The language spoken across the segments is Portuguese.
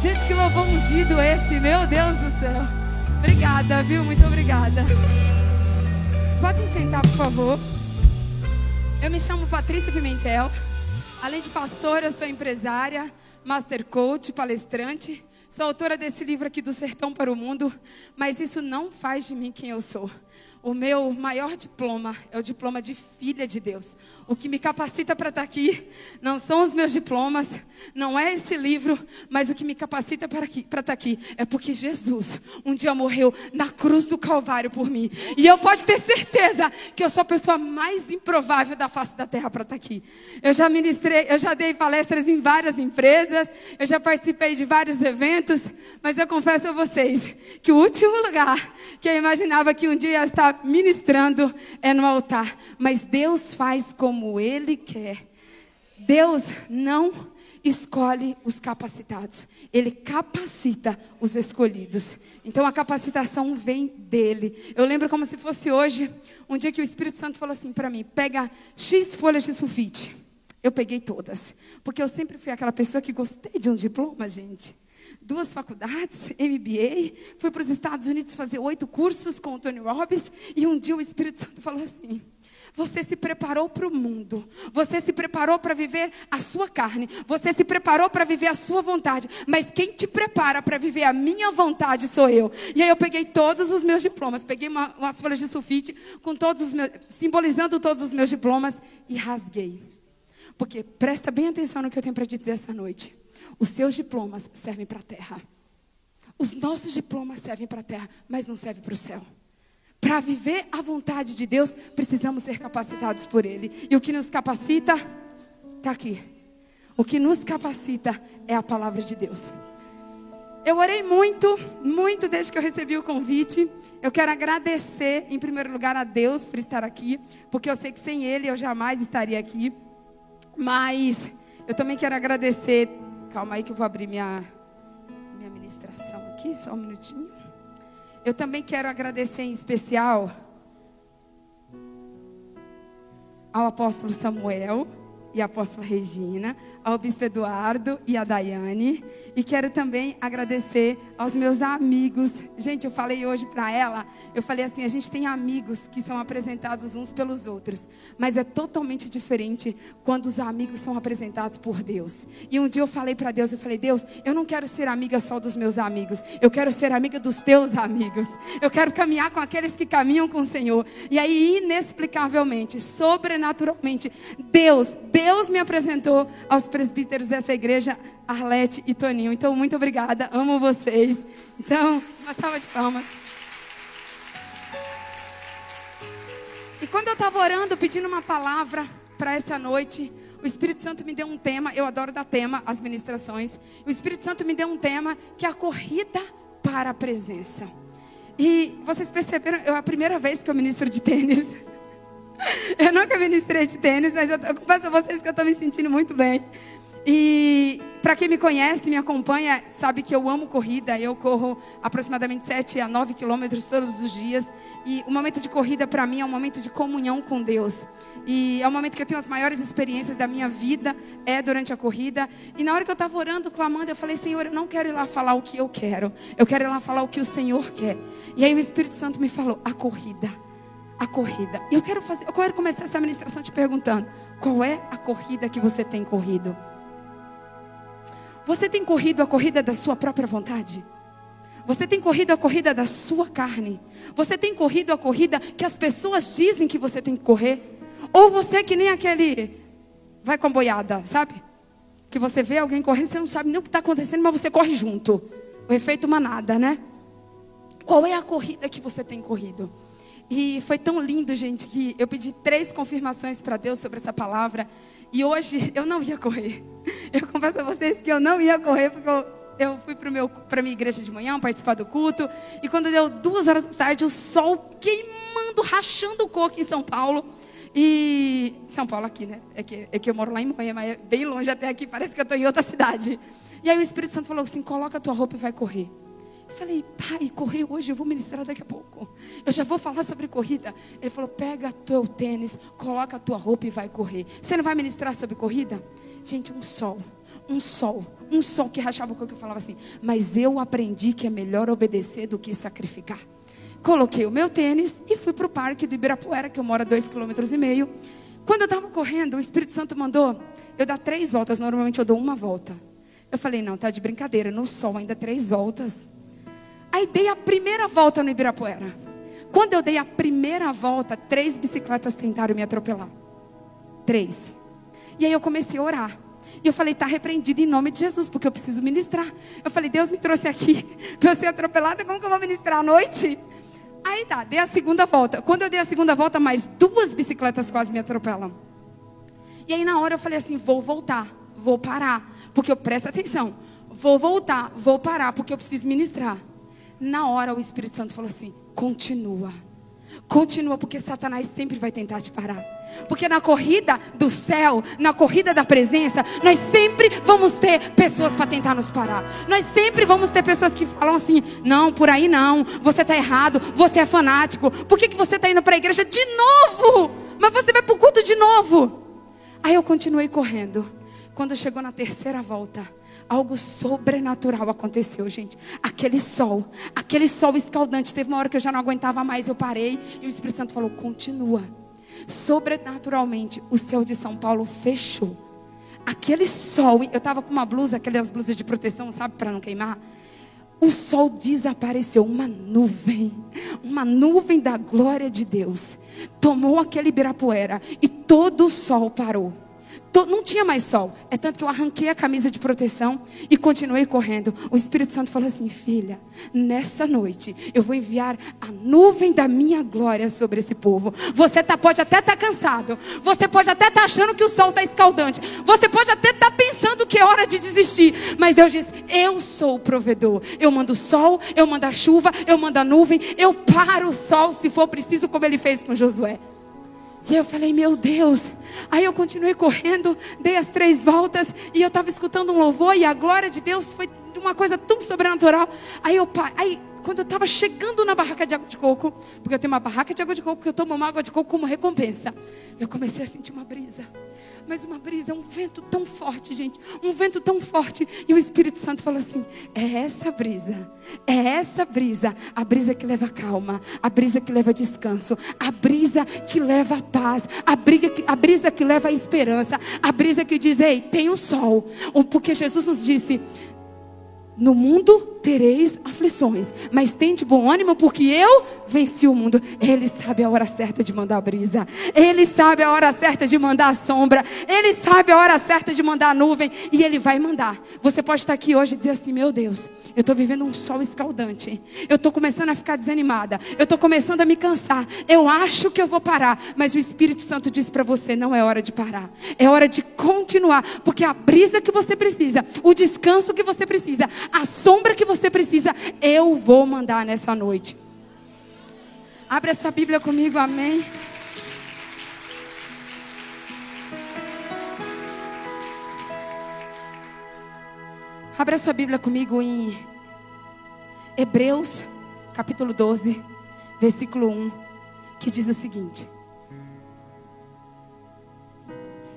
Gente, que louvor ungido esse, meu Deus do céu. Obrigada, viu? Muito obrigada. Podem sentar, por favor. Eu me chamo Patrícia Pimentel. Além de pastora, eu sou empresária, master coach, palestrante. Sou autora desse livro aqui do Sertão para o Mundo, mas isso não faz de mim quem eu sou. O meu maior diploma é o diploma de filha de Deus. O que me capacita para estar tá aqui não são os meus diplomas, não é esse livro, mas o que me capacita para estar tá aqui é porque Jesus um dia morreu na cruz do Calvário por mim. E eu posso ter certeza que eu sou a pessoa mais improvável da face da terra para estar tá aqui. Eu já ministrei, eu já dei palestras em várias empresas, eu já participei de vários eventos, mas eu confesso a vocês que o último lugar que eu imaginava que um dia ia ministrando é no altar. Mas Deus faz como Ele quer. Deus não escolhe os capacitados, Ele capacita os escolhidos. Então a capacitação vem dele. Eu lembro como se fosse hoje, um dia que o Espírito Santo falou assim para mim: pega X folhas de sulfite. Eu peguei todas, porque eu sempre fui aquela pessoa que gostei de um diploma, gente. Duas faculdades, MBA, fui para os Estados Unidos fazer oito cursos com o Tony Robbins, e um dia o Espírito Santo falou assim: você se preparou para o mundo. Você se preparou para viver a sua carne. Você se preparou para viver a sua vontade. Mas quem te prepara para viver a minha vontade sou eu. E aí eu peguei todos os meus diplomas. Peguei uma, umas folhas de sulfite com todos os meus, simbolizando todos os meus diplomas e rasguei. Porque presta bem atenção no que eu tenho para dizer essa noite. Os seus diplomas servem para a terra. Os nossos diplomas servem para a terra, mas não servem para o céu. Para viver a vontade de Deus, precisamos ser capacitados por Ele. E o que nos capacita, está aqui. O que nos capacita é a palavra de Deus. Eu orei muito, muito desde que eu recebi o convite. Eu quero agradecer, em primeiro lugar, a Deus por estar aqui, porque eu sei que sem Ele eu jamais estaria aqui. Mas eu também quero agradecer. Calma aí que eu vou abrir minha, minha ministração aqui, só um minutinho. Eu também quero agradecer em especial ao apóstolo Samuel e a apóstola Regina, ao bispo Eduardo e a Daiane. E quero também agradecer aos meus amigos. Gente, eu falei hoje para ela, eu falei assim, a gente tem amigos que são apresentados uns pelos outros, mas é totalmente diferente quando os amigos são apresentados por Deus. E um dia eu falei para Deus, eu falei, Deus, eu não quero ser amiga só dos meus amigos, eu quero ser amiga dos teus amigos. Eu quero caminhar com aqueles que caminham com o Senhor. E aí, inexplicavelmente, sobrenaturalmente, Deus, Deus me apresentou aos presbíteros dessa igreja, Arlete e Toninho. Então, muito obrigada, amo vocês. Então, uma salva de palmas. E quando eu estava orando, pedindo uma palavra para essa noite, o Espírito Santo me deu um tema, eu adoro dar tema às ministrações. O Espírito Santo me deu um tema que é a corrida para a presença. E vocês perceberam, é a primeira vez que eu ministro de tênis. Eu nunca ministrei de tênis, mas eu, eu confesso a vocês que eu estou me sentindo muito bem. E para quem me conhece, me acompanha, sabe que eu amo corrida. Eu corro aproximadamente 7 a 9 quilômetros todos os dias. E o momento de corrida para mim é um momento de comunhão com Deus. E é um momento que eu tenho as maiores experiências da minha vida, é durante a corrida. E na hora que eu estava orando, clamando, eu falei, Senhor, eu não quero ir lá falar o que eu quero. Eu quero ir lá falar o que o Senhor quer. E aí o Espírito Santo me falou, a corrida. A corrida. Eu quero fazer, eu quero começar essa ministração te perguntando, qual é a corrida que você tem corrido? Você tem corrido a corrida da sua própria vontade? Você tem corrido a corrida da sua carne? Você tem corrido a corrida que as pessoas dizem que você tem que correr? Ou você é que nem aquele vai com a boiada, sabe? Que você vê alguém correndo, você não sabe nem o que está acontecendo, mas você corre junto. O efeito manada, né? Qual é a corrida que você tem corrido? E foi tão lindo, gente, que eu pedi três confirmações para Deus sobre essa palavra. E hoje eu não ia correr. Eu confesso a vocês que eu não ia correr porque eu, eu fui para a minha igreja de manhã participar do culto. E quando deu duas horas da tarde, o sol queimando, rachando o coco em São Paulo. E São Paulo aqui, né? É que, é que eu moro lá em Moinha, mas é bem longe até aqui, parece que eu estou em outra cidade. E aí o Espírito Santo falou assim: coloca a tua roupa e vai correr. Falei, pai, correr hoje, eu vou ministrar daqui a pouco. Eu já vou falar sobre corrida. Ele falou, pega teu tênis, coloca a tua roupa e vai correr. Você não vai ministrar sobre corrida? Gente, um sol, um sol. Um sol que rachava o coco. Eu falava assim, mas eu aprendi que é melhor obedecer do que sacrificar. Coloquei o meu tênis e fui para o parque do Ibirapuera, que eu moro a dois quilômetros e meio. Quando eu estava correndo, o Espírito Santo mandou eu dar três voltas. Normalmente eu dou uma volta. Eu falei, não, tá de brincadeira. No sol ainda três voltas. Aí dei a primeira volta no Ibirapuera. Quando eu dei a primeira volta, três bicicletas tentaram me atropelar. Três. E aí eu comecei a orar. E eu falei, está repreendido em nome de Jesus, porque eu preciso ministrar. Eu falei, Deus me trouxe aqui para eu ser atropelada, como que eu vou ministrar à noite? Aí tá, dei a segunda volta. Quando eu dei a segunda volta, mais duas bicicletas quase me atropelam. E aí na hora eu falei assim, vou voltar, vou parar, porque eu presto atenção. Vou voltar, vou parar, porque eu preciso ministrar. Na hora o Espírito Santo falou assim: continua. Continua, porque Satanás sempre vai tentar te parar. Porque na corrida do céu, na corrida da presença, nós sempre vamos ter pessoas para tentar nos parar. Nós sempre vamos ter pessoas que falam assim: não, por aí não, você está errado, você é fanático. Por que, que você está indo para a igreja de novo? Mas você vai para o culto de novo. Aí eu continuei correndo. Quando chegou na terceira volta, algo sobrenatural aconteceu, gente. Aquele sol, aquele sol escaldante. Teve uma hora que eu já não aguentava mais, eu parei e o Espírito Santo falou: continua. Sobrenaturalmente, o céu de São Paulo fechou. Aquele sol, eu estava com uma blusa, aquelas blusas de proteção, sabe, para não queimar. O sol desapareceu, uma nuvem, uma nuvem da glória de Deus, tomou aquele Ibirapuera e todo o sol parou não tinha mais sol. É tanto que eu arranquei a camisa de proteção e continuei correndo. O Espírito Santo falou assim: Filha, nessa noite eu vou enviar a nuvem da minha glória sobre esse povo. Você tá, pode até estar tá cansado. Você pode até estar tá achando que o sol está escaldante. Você pode até estar tá pensando que é hora de desistir. Mas Deus diz: Eu sou o provedor. Eu mando o sol, eu mando a chuva, eu mando a nuvem. Eu paro o sol se for preciso, como ele fez com Josué. E eu falei, meu Deus. Aí eu continuei correndo, dei as três voltas e eu estava escutando um louvor e a glória de Deus foi uma coisa tão sobrenatural. Aí eu, aí quando eu estava chegando na barraca de água de coco, porque eu tenho uma barraca de água de coco que eu tomo uma água de coco como recompensa, eu comecei a sentir uma brisa mas uma brisa, um vento tão forte, gente, um vento tão forte. E o Espírito Santo falou assim: é essa brisa, é essa brisa, a brisa que leva calma, a brisa que leva descanso, a brisa que leva paz, a, briga, a brisa que leva esperança, a brisa que diz: ei, tem o sol, porque Jesus nos disse: no mundo tereis aflições, mas tente bom ânimo, porque eu venci o mundo. Ele sabe a hora certa de mandar a brisa, ele sabe a hora certa de mandar a sombra, ele sabe a hora certa de mandar a nuvem, e ele vai mandar. Você pode estar aqui hoje e dizer assim: Meu Deus, eu estou vivendo um sol escaldante, eu estou começando a ficar desanimada, eu estou começando a me cansar, eu acho que eu vou parar, mas o Espírito Santo diz para você: Não é hora de parar, é hora de continuar, porque a brisa que você precisa, o descanso que você precisa, a sombra que você precisa, eu vou mandar nessa noite. Abre a sua Bíblia comigo, amém. Abra sua Bíblia comigo em Hebreus, capítulo 12, versículo 1, que diz o seguinte.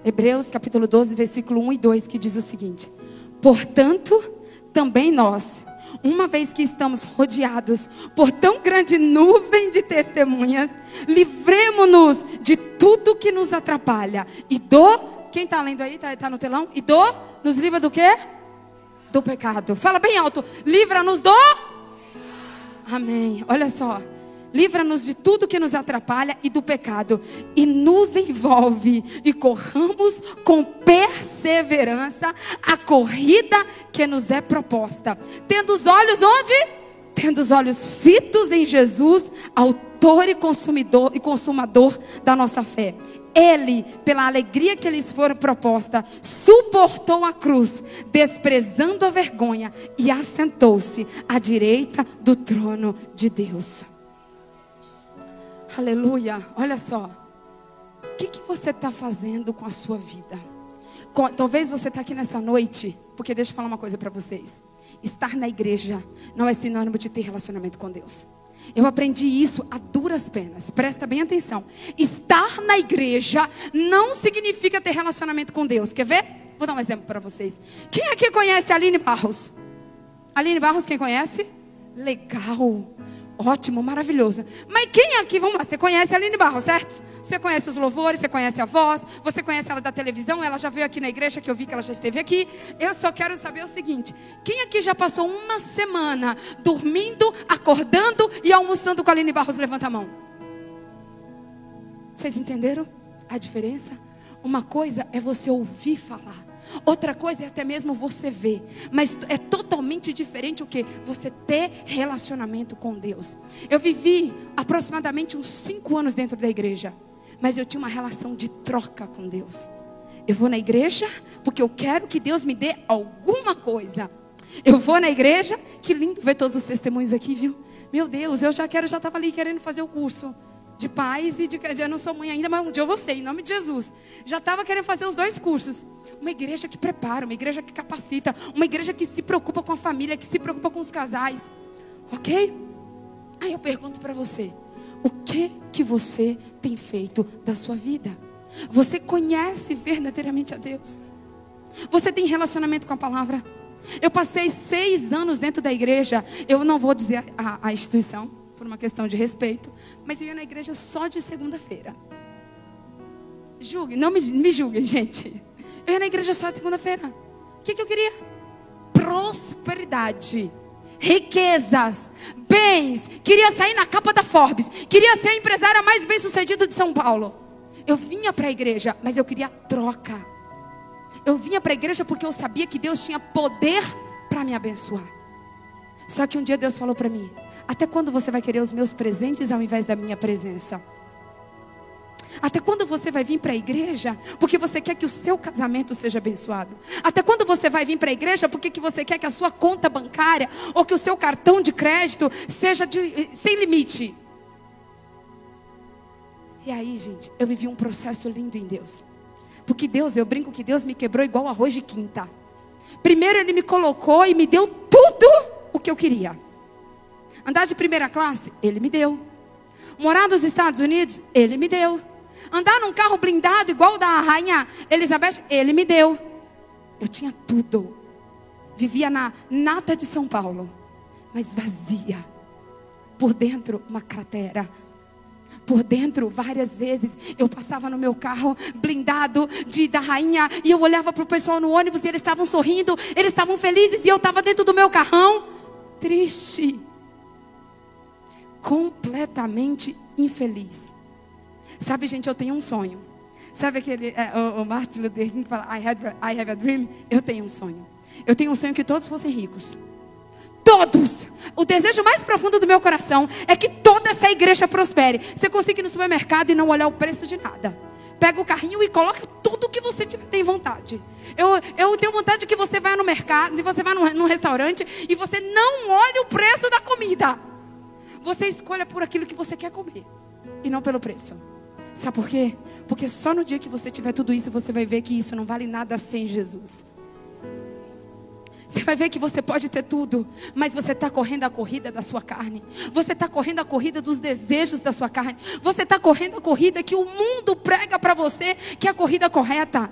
Hebreus, capítulo 12, versículo 1 e 2, que diz o seguinte: Portanto, também nós, uma vez que estamos rodeados por tão grande nuvem de testemunhas, livremos-nos de tudo que nos atrapalha e do. Quem está lendo aí? Está tá no telão? E do? Nos livra do quê? Do pecado. Fala bem alto. Livra-nos do. Amém. Olha só. Livra-nos de tudo que nos atrapalha e do pecado. E nos envolve. E corramos com perseverança a corrida que nos é proposta. Tendo os olhos onde? Tendo os olhos fitos em Jesus, autor e consumidor e consumador da nossa fé. Ele, pela alegria que lhes for proposta, suportou a cruz, desprezando a vergonha, e assentou-se à direita do trono de Deus. Aleluia. Olha só. O que, que você está fazendo com a sua vida? Talvez você está aqui nessa noite, porque deixa eu falar uma coisa para vocês. Estar na igreja não é sinônimo de ter relacionamento com Deus. Eu aprendi isso a duras penas. Presta bem atenção. Estar na igreja não significa ter relacionamento com Deus. Quer ver? Vou dar um exemplo para vocês. Quem aqui conhece a Aline Barros? Aline Barros, quem conhece? Legal. Ótimo, maravilhoso. Mas quem aqui, vamos lá, você conhece a Aline Barros, certo? Você conhece os louvores, você conhece a voz, você conhece ela da televisão, ela já veio aqui na igreja, que eu vi que ela já esteve aqui. Eu só quero saber o seguinte: quem aqui já passou uma semana dormindo, acordando e almoçando com a Aline Barros? Levanta a mão. Vocês entenderam a diferença? Uma coisa é você ouvir falar. Outra coisa é até mesmo você ver, mas é totalmente diferente o que você ter relacionamento com Deus. Eu vivi aproximadamente uns cinco anos dentro da igreja, mas eu tinha uma relação de troca com Deus. Eu vou na igreja porque eu quero que Deus me dê alguma coisa. Eu vou na igreja, que lindo ver todos os testemunhos aqui, viu? Meu Deus, eu já quero, já estava ali querendo fazer o curso de paz e de eu não sou mãe ainda, mas um dia eu vou ser, em nome de Jesus. Já estava querendo fazer os dois cursos. Uma igreja que prepara, uma igreja que capacita, uma igreja que se preocupa com a família, que se preocupa com os casais. OK? Aí eu pergunto para você, o que que você tem feito da sua vida? Você conhece verdadeiramente a Deus? Você tem relacionamento com a palavra? Eu passei seis anos dentro da igreja. Eu não vou dizer a, a instituição, por uma questão de respeito, mas eu ia na igreja só de segunda-feira. Julgue, não me, me julguem, gente. Eu ia na igreja só de segunda-feira. O que, que eu queria? Prosperidade, riquezas, bens. Queria sair na capa da Forbes. Queria ser a empresária mais bem sucedida de São Paulo. Eu vinha para a igreja, mas eu queria troca. Eu vinha para a igreja porque eu sabia que Deus tinha poder para me abençoar. Só que um dia Deus falou para mim: até quando você vai querer os meus presentes ao invés da minha presença? Até quando você vai vir para a igreja porque você quer que o seu casamento seja abençoado? Até quando você vai vir para a igreja porque que você quer que a sua conta bancária ou que o seu cartão de crédito seja de, sem limite? E aí, gente, eu vivi um processo lindo em Deus. Porque Deus, eu brinco que Deus me quebrou igual arroz de quinta. Primeiro Ele me colocou e me deu tudo o que eu queria. Andar de primeira classe, Ele me deu. Morar nos Estados Unidos, Ele me deu. Andar num carro blindado igual o da rainha Elizabeth, Ele me deu. Eu tinha tudo. Vivia na nata de São Paulo, mas vazia. Por dentro, uma cratera. Por dentro, várias vezes, eu passava no meu carro blindado de, da rainha e eu olhava para o pessoal no ônibus e eles estavam sorrindo, eles estavam felizes e eu estava dentro do meu carrão triste completamente infeliz. Sabe, gente, eu tenho um sonho. Sabe aquele, é, o, o Martin Luther King fala, I, had, I have a dream? Eu tenho um sonho. Eu tenho um sonho que todos fossem ricos. Todos! O desejo mais profundo do meu coração é que toda essa igreja prospere. Você consiga ir no supermercado e não olhar o preço de nada. Pega o carrinho e coloca tudo que você tiver, tem vontade. Eu, eu tenho vontade que você vá no mercado, que você vá num restaurante e você não olhe o preço da comida. Você escolha por aquilo que você quer comer e não pelo preço. Sabe por quê? Porque só no dia que você tiver tudo isso, você vai ver que isso não vale nada sem Jesus. Você vai ver que você pode ter tudo, mas você está correndo a corrida da sua carne. Você está correndo a corrida dos desejos da sua carne. Você está correndo a corrida que o mundo prega para você que é a corrida correta.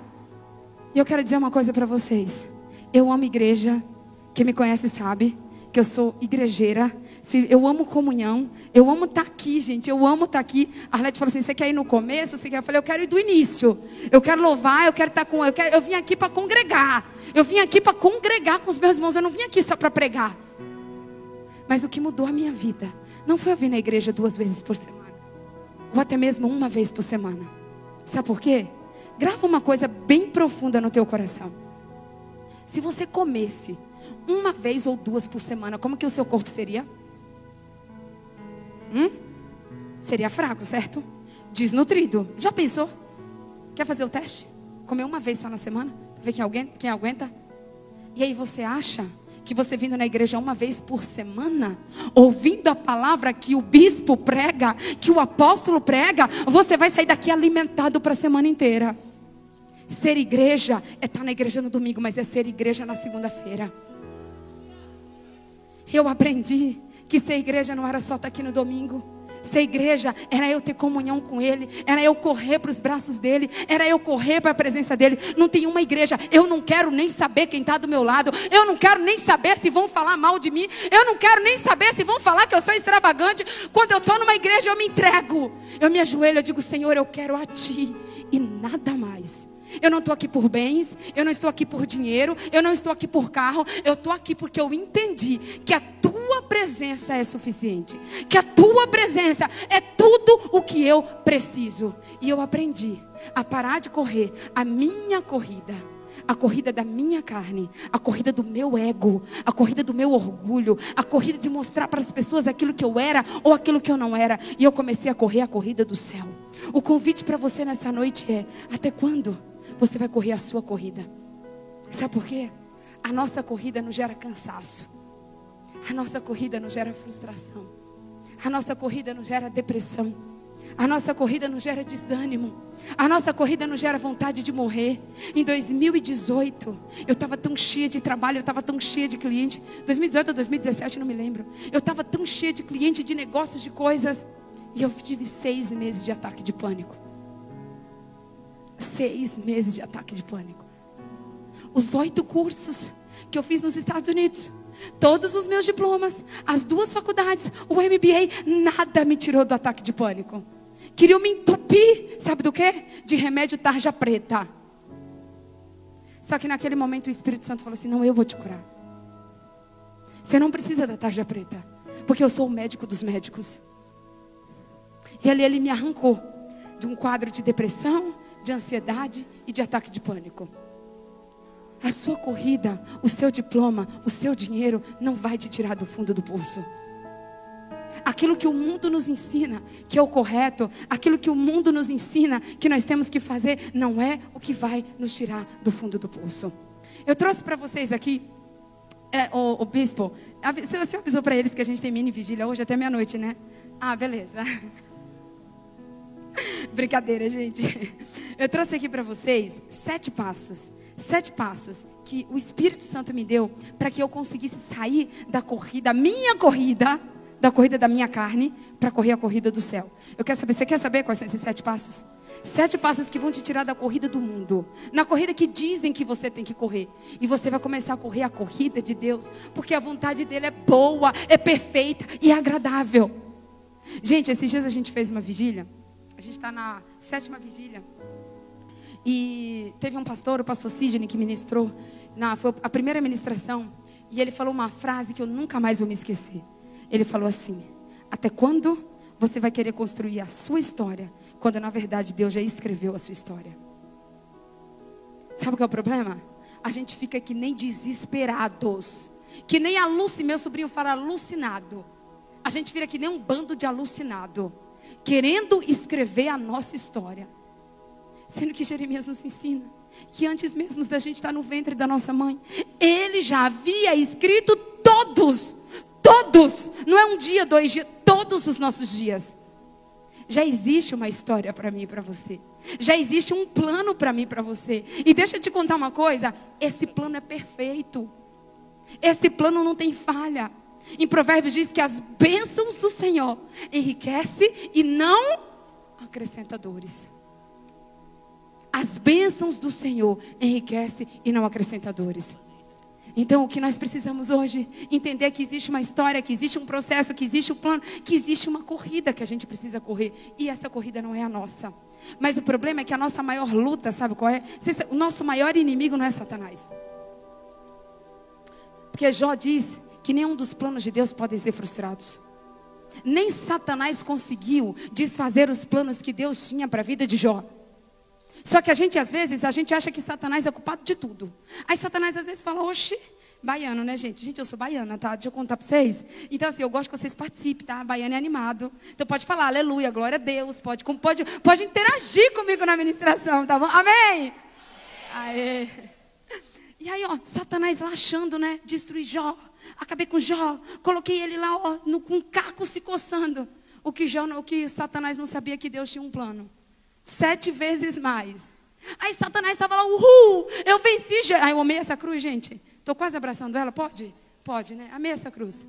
E eu quero dizer uma coisa para vocês. Eu amo igreja. Quem me conhece sabe que eu sou igrejeira, eu amo comunhão, eu amo estar tá aqui, gente, eu amo estar tá aqui. A Arlete falou assim: você quer ir no começo? Você quer? Eu falei, eu quero ir do início. Eu quero louvar, eu quero estar tá com. Eu, quero, eu vim aqui para congregar. Eu vim aqui para congregar com os meus irmãos. Eu não vim aqui só para pregar. Mas o que mudou a minha vida não foi eu vir na igreja duas vezes por semana, ou até mesmo uma vez por semana. Sabe por quê? Grava uma coisa bem profunda no teu coração. Se você comesse uma vez ou duas por semana, como que o seu corpo seria? Hum? Seria fraco, certo? Desnutrido. Já pensou? Quer fazer o teste? Comer uma vez só na semana? Ver quem, alguém, quem aguenta? E aí você acha que você vindo na igreja uma vez por semana, ouvindo a palavra que o bispo prega, que o apóstolo prega, você vai sair daqui alimentado para a semana inteira. Ser igreja é estar na igreja no domingo, mas é ser igreja na segunda-feira. Eu aprendi que ser igreja não era só estar aqui no domingo. Ser igreja era eu ter comunhão com Ele, era eu correr para os braços dele, era eu correr para a presença dele. Não tem uma igreja, eu não quero nem saber quem está do meu lado, eu não quero nem saber se vão falar mal de mim, eu não quero nem saber se vão falar que eu sou extravagante. Quando eu estou numa igreja, eu me entrego, eu me ajoelho, eu digo, Senhor, eu quero a Ti e nada mais. Eu não estou aqui por bens, eu não estou aqui por dinheiro, eu não estou aqui por carro, eu estou aqui porque eu entendi que a tua presença é suficiente, que a tua presença é tudo o que eu preciso. E eu aprendi a parar de correr a minha corrida. A corrida da minha carne, a corrida do meu ego, a corrida do meu orgulho, a corrida de mostrar para as pessoas aquilo que eu era ou aquilo que eu não era. E eu comecei a correr a corrida do céu. O convite para você nessa noite é: até quando? Você vai correr a sua corrida. Sabe por quê? A nossa corrida não gera cansaço. A nossa corrida não gera frustração. A nossa corrida não gera depressão. A nossa corrida não gera desânimo. A nossa corrida não gera vontade de morrer. Em 2018, eu estava tão cheia de trabalho, eu estava tão cheia de cliente. 2018 ou 2017, não me lembro. Eu estava tão cheia de cliente, de negócios, de coisas. E eu tive seis meses de ataque de pânico seis meses de ataque de pânico. Os oito cursos que eu fiz nos Estados Unidos, todos os meus diplomas, as duas faculdades, o MBA, nada me tirou do ataque de pânico. Queriam me entupir, sabe do que? De remédio tarja preta. Só que naquele momento o Espírito Santo falou assim: Não, eu vou te curar. Você não precisa da tarja preta, porque eu sou o médico dos médicos. E ali ele me arrancou de um quadro de depressão, de ansiedade e de ataque de pânico. A sua corrida, o seu diploma, o seu dinheiro não vai te tirar do fundo do poço. Aquilo que o mundo nos ensina que é o correto, aquilo que o mundo nos ensina que nós temos que fazer, não é o que vai nos tirar do fundo do poço. Eu trouxe para vocês aqui, é, o, o bispo, você avisou para eles que a gente tem mini vigília hoje até meia-noite, né? Ah, beleza. Brincadeira, gente. Eu trouxe aqui para vocês sete passos. Sete passos que o Espírito Santo me deu para que eu conseguisse sair da corrida, minha corrida, da corrida da minha carne, para correr a corrida do céu. Eu quero saber, você quer saber quais são esses sete passos? Sete passos que vão te tirar da corrida do mundo. Na corrida que dizem que você tem que correr. E você vai começar a correr a corrida de Deus. Porque a vontade dele é boa, é perfeita e agradável. Gente, esses dias a gente fez uma vigília. A gente está na sétima vigília. E teve um pastor, o pastor Sidney, que ministrou. Na, foi a primeira ministração. E ele falou uma frase que eu nunca mais vou me esquecer. Ele falou assim: Até quando você vai querer construir a sua história, quando na verdade Deus já escreveu a sua história? Sabe o que é o problema? A gente fica que nem desesperados. Que nem a Lucy, meu sobrinho fala alucinado. A gente vira que nem um bando de alucinado querendo escrever a nossa história. Sendo que Jeremias nos ensina que antes mesmo da gente estar no ventre da nossa mãe, ele já havia escrito todos, todos, não é um dia, dois dias, todos os nossos dias. Já existe uma história para mim e para você. Já existe um plano para mim e para você. E deixa eu te contar uma coisa: esse plano é perfeito. Esse plano não tem falha. Em Provérbios diz que as bênçãos do Senhor enriquece e não acrescenta dores. As bênçãos do Senhor enriquece e não acrescenta dores. Então, o que nós precisamos hoje entender que existe uma história, que existe um processo, que existe um plano, que existe uma corrida que a gente precisa correr. E essa corrida não é a nossa. Mas o problema é que a nossa maior luta, sabe qual é? O nosso maior inimigo não é Satanás. Porque Jó diz que nenhum dos planos de Deus podem ser frustrados. Nem Satanás conseguiu desfazer os planos que Deus tinha para a vida de Jó. Só que a gente, às vezes, a gente acha que Satanás é culpado de tudo. Aí Satanás, às vezes, fala, oxe, baiano, né, gente? Gente, eu sou baiana, tá? Deixa eu contar para vocês. Então, assim, eu gosto que vocês participem, tá? Baiano é animado. Então, pode falar, aleluia, glória a Deus. Pode, pode, pode interagir comigo na ministração, tá bom? Amém? Aê. E aí, ó, Satanás lá achando, né? Destruir Jó. Acabei com Jó. Coloquei ele lá, ó, no, com um caco se coçando. O que, Jó, o que Satanás não sabia que Deus tinha um plano. Sete vezes mais. Aí Satanás estava lá, uhul, eu venci. Aí eu amei essa cruz, gente. Estou quase abraçando ela, pode? Pode, né? Amei essa cruz.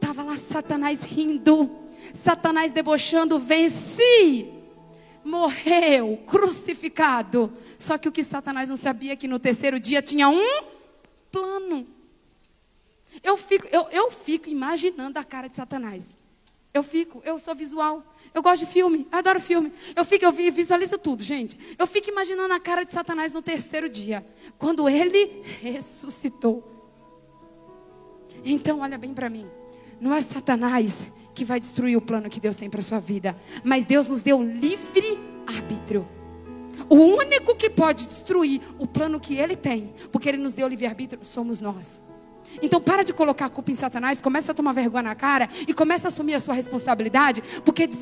Tá Tava lá Satanás rindo, Satanás debochando, venci. Morreu, crucificado. Só que o que Satanás não sabia é que no terceiro dia tinha um plano. Eu fico, eu, eu fico imaginando a cara de Satanás. Eu fico, eu sou visual. Eu gosto de filme, eu adoro filme. Eu fico, eu visualizo tudo, gente. Eu fico imaginando a cara de Satanás no terceiro dia, quando ele ressuscitou. Então, olha bem para mim. Não é Satanás que vai destruir o plano que Deus tem para sua vida, mas Deus nos deu livre arbítrio. O único que pode destruir o plano que ele tem, porque ele nos deu livre arbítrio, somos nós. Então para de colocar a culpa em Satanás, começa a tomar vergonha na cara e começa a assumir a sua responsabilidade, porque diz,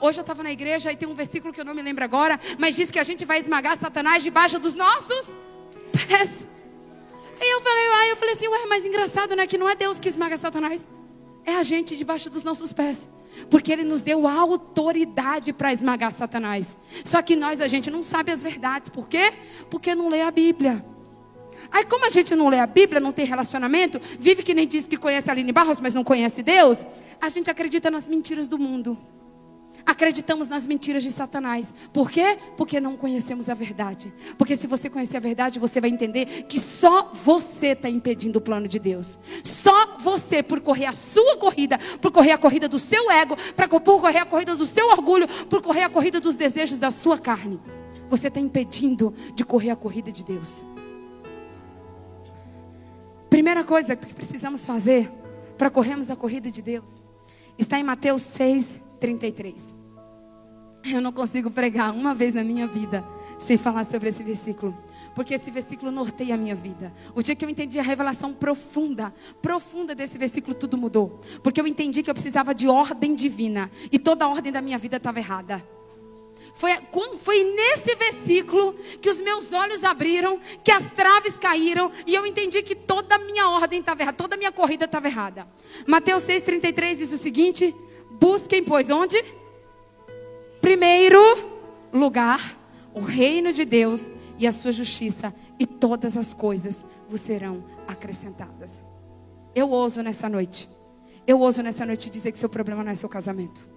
hoje eu estava na igreja e tem um versículo que eu não me lembro agora, mas diz que a gente vai esmagar Satanás debaixo dos nossos pés. Aí eu falei, eu falei assim, ué, mas engraçado, né? Que não é Deus que esmaga Satanás, é a gente debaixo dos nossos pés. Porque ele nos deu autoridade para esmagar Satanás. Só que nós, a gente não sabe as verdades. Por quê? Porque não lê a Bíblia. Aí, como a gente não lê a Bíblia, não tem relacionamento, vive que nem diz que conhece a Aline Barros, mas não conhece Deus, a gente acredita nas mentiras do mundo. Acreditamos nas mentiras de Satanás. Por quê? Porque não conhecemos a verdade. Porque se você conhecer a verdade, você vai entender que só você está impedindo o plano de Deus. Só você, por correr a sua corrida, por correr a corrida do seu ego, por correr a corrida do seu orgulho, por correr a corrida dos desejos da sua carne, você está impedindo de correr a corrida de Deus. Primeira coisa que precisamos fazer para corrermos a corrida de Deus está em Mateus 6, 33. Eu não consigo pregar uma vez na minha vida sem falar sobre esse versículo. Porque esse versículo norteia a minha vida. O dia que eu entendi a revelação profunda, profunda desse versículo, tudo mudou. Porque eu entendi que eu precisava de ordem divina. E toda a ordem da minha vida estava errada. Foi, foi nesse versículo que os meus olhos abriram, que as traves caíram e eu entendi que toda a minha ordem estava errada, toda a minha corrida estava errada. Mateus 6,33 diz o seguinte: Busquem, pois, onde? Primeiro lugar, o reino de Deus e a sua justiça, e todas as coisas vos serão acrescentadas. Eu ouso nessa noite, eu ouso nessa noite dizer que seu problema não é seu casamento.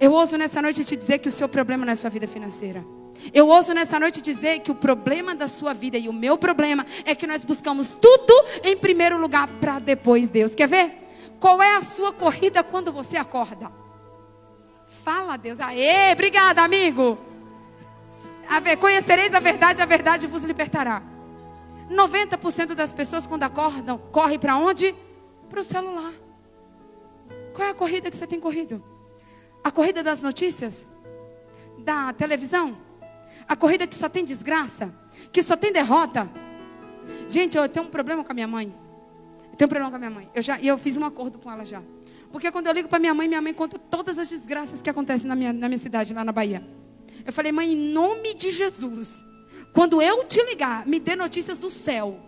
Eu ouso nessa noite te dizer que o seu problema não é sua vida financeira. Eu ouso nessa noite dizer que o problema da sua vida e o meu problema é que nós buscamos tudo em primeiro lugar para depois Deus. Quer ver? Qual é a sua corrida quando você acorda? Fala a Deus. Aê, obrigada, amigo. A ver, conhecereis a verdade, a verdade vos libertará. 90% das pessoas quando acordam, corre para onde? Para o celular. Qual é a corrida que você tem corrido? A corrida das notícias? Da televisão? A corrida que só tem desgraça? Que só tem derrota? Gente, eu tenho um problema com a minha mãe. Eu tenho um problema com a minha mãe. Eu já, eu fiz um acordo com ela já. Porque quando eu ligo para minha mãe, minha mãe conta todas as desgraças que acontecem na minha, na minha cidade, lá na Bahia. Eu falei, mãe, em nome de Jesus, quando eu te ligar, me dê notícias do céu.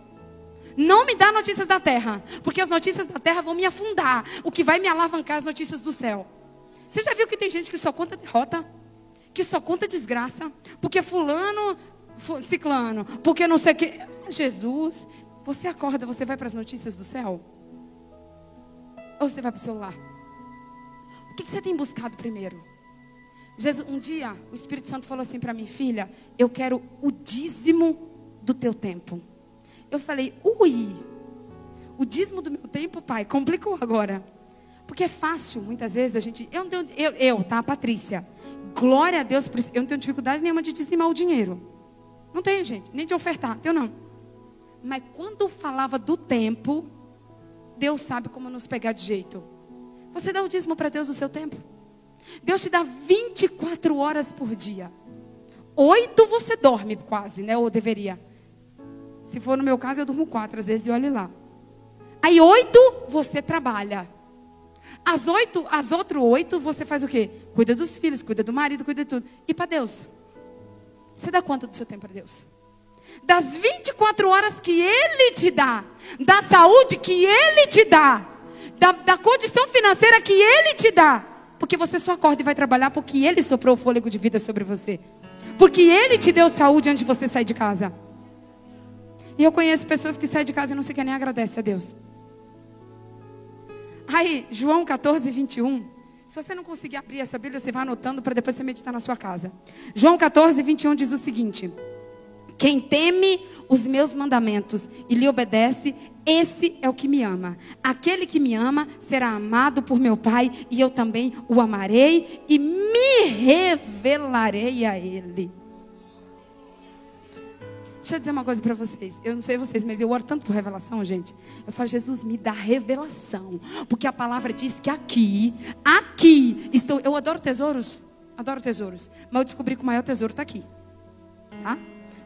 Não me dá notícias da terra, porque as notícias da terra vão me afundar. O que vai me alavancar as notícias do céu. Você já viu que tem gente que só conta derrota? Que só conta desgraça? Porque fulano, ciclano, porque não sei o que. Jesus, você acorda, você vai para as notícias do céu? Ou você vai para o celular? O que você tem buscado primeiro? Jesus, um dia o Espírito Santo falou assim para mim, filha, eu quero o dízimo do teu tempo. Eu falei, ui, o dízimo do meu tempo, pai, complicou agora. Porque é fácil, muitas vezes, a gente. Eu, eu, eu tá, Patrícia. Glória a Deus, eu não tenho dificuldade nenhuma de dizimar o dinheiro. Não tenho, gente, nem de ofertar, eu não. Mas quando falava do tempo, Deus sabe como nos pegar de jeito. Você dá o dízimo para Deus no seu tempo. Deus te dá 24 horas por dia. Oito você dorme quase, né? Ou deveria. Se for no meu caso, eu durmo quatro, às vezes, e olhe lá. Aí oito você trabalha. As oito, as outras oito, você faz o quê? Cuida dos filhos, cuida do marido, cuida de tudo. E para Deus? Você dá quanto do seu tempo para Deus? Das 24 horas que Ele te dá, da saúde que Ele te dá, da, da condição financeira que Ele te dá. Porque você só acorda e vai trabalhar porque Ele soprou o fôlego de vida sobre você. Porque Ele te deu saúde antes de você sair de casa. E eu conheço pessoas que saem de casa e não se quer nem agradece a Deus. Aí, João 14, 21. Se você não conseguir abrir a sua Bíblia, você vai anotando para depois você meditar na sua casa. João 14, 21 diz o seguinte: Quem teme os meus mandamentos e lhe obedece, esse é o que me ama. Aquele que me ama será amado por meu Pai, e eu também o amarei e me revelarei a ele. Deixa eu dizer uma coisa para vocês. Eu não sei vocês, mas eu oro tanto por revelação, gente. Eu falo, Jesus, me dá revelação. Porque a palavra diz que aqui, aqui, estou. Eu adoro tesouros. Adoro tesouros. Mas eu descobri que o maior tesouro está aqui. Tá?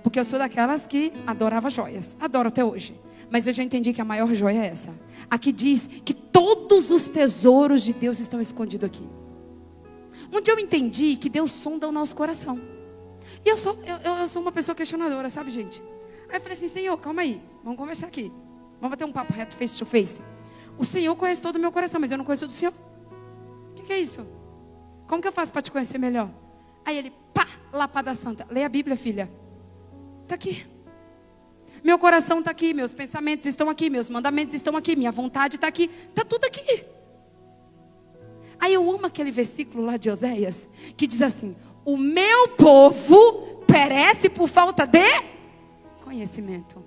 Porque eu sou daquelas que adorava joias. Adoro até hoje. Mas eu já entendi que a maior joia é essa. Aqui diz que todos os tesouros de Deus estão escondidos aqui. Um dia eu entendi que Deus sonda o nosso coração. E eu sou, eu, eu sou uma pessoa questionadora, sabe, gente? Aí eu falei assim, Senhor, calma aí, vamos conversar aqui. Vamos bater um papo reto, face to face. O Senhor conhece todo o meu coração, mas eu não conheço do Senhor. O que, que é isso? Como que eu faço para te conhecer melhor? Aí ele, pá, lapada santa. Leia a Bíblia, filha. Está aqui. Meu coração está aqui, meus pensamentos estão aqui, meus mandamentos estão aqui, minha vontade está aqui. Está tudo aqui. Aí eu amo aquele versículo lá de Oséias, que diz assim: o meu povo perece por falta de conhecimento.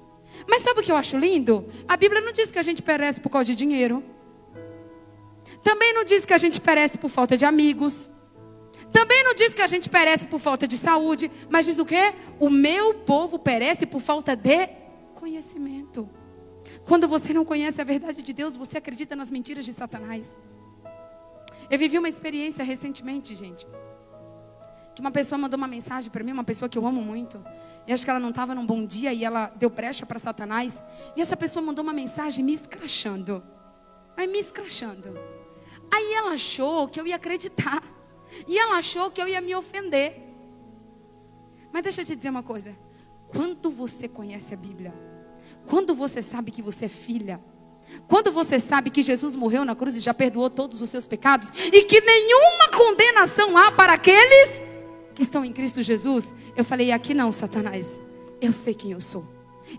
Mas sabe o que eu acho lindo? A Bíblia não diz que a gente perece por causa de dinheiro. Também não diz que a gente perece por falta de amigos. Também não diz que a gente perece por falta de saúde. Mas diz o quê? O meu povo perece por falta de conhecimento. Quando você não conhece a verdade de Deus, você acredita nas mentiras de Satanás. Eu vivi uma experiência recentemente, gente que uma pessoa mandou uma mensagem para mim, uma pessoa que eu amo muito. E acho que ela não estava num bom dia e ela deu brecha para Satanás. E essa pessoa mandou uma mensagem me escrachando. Aí me escrachando. Aí ela achou que eu ia acreditar. E ela achou que eu ia me ofender. Mas deixa eu te dizer uma coisa. Quando você conhece a Bíblia, quando você sabe que você é filha, quando você sabe que Jesus morreu na cruz e já perdoou todos os seus pecados e que nenhuma condenação há para aqueles que estão em Cristo Jesus, eu falei: aqui não, Satanás. Eu sei quem eu sou.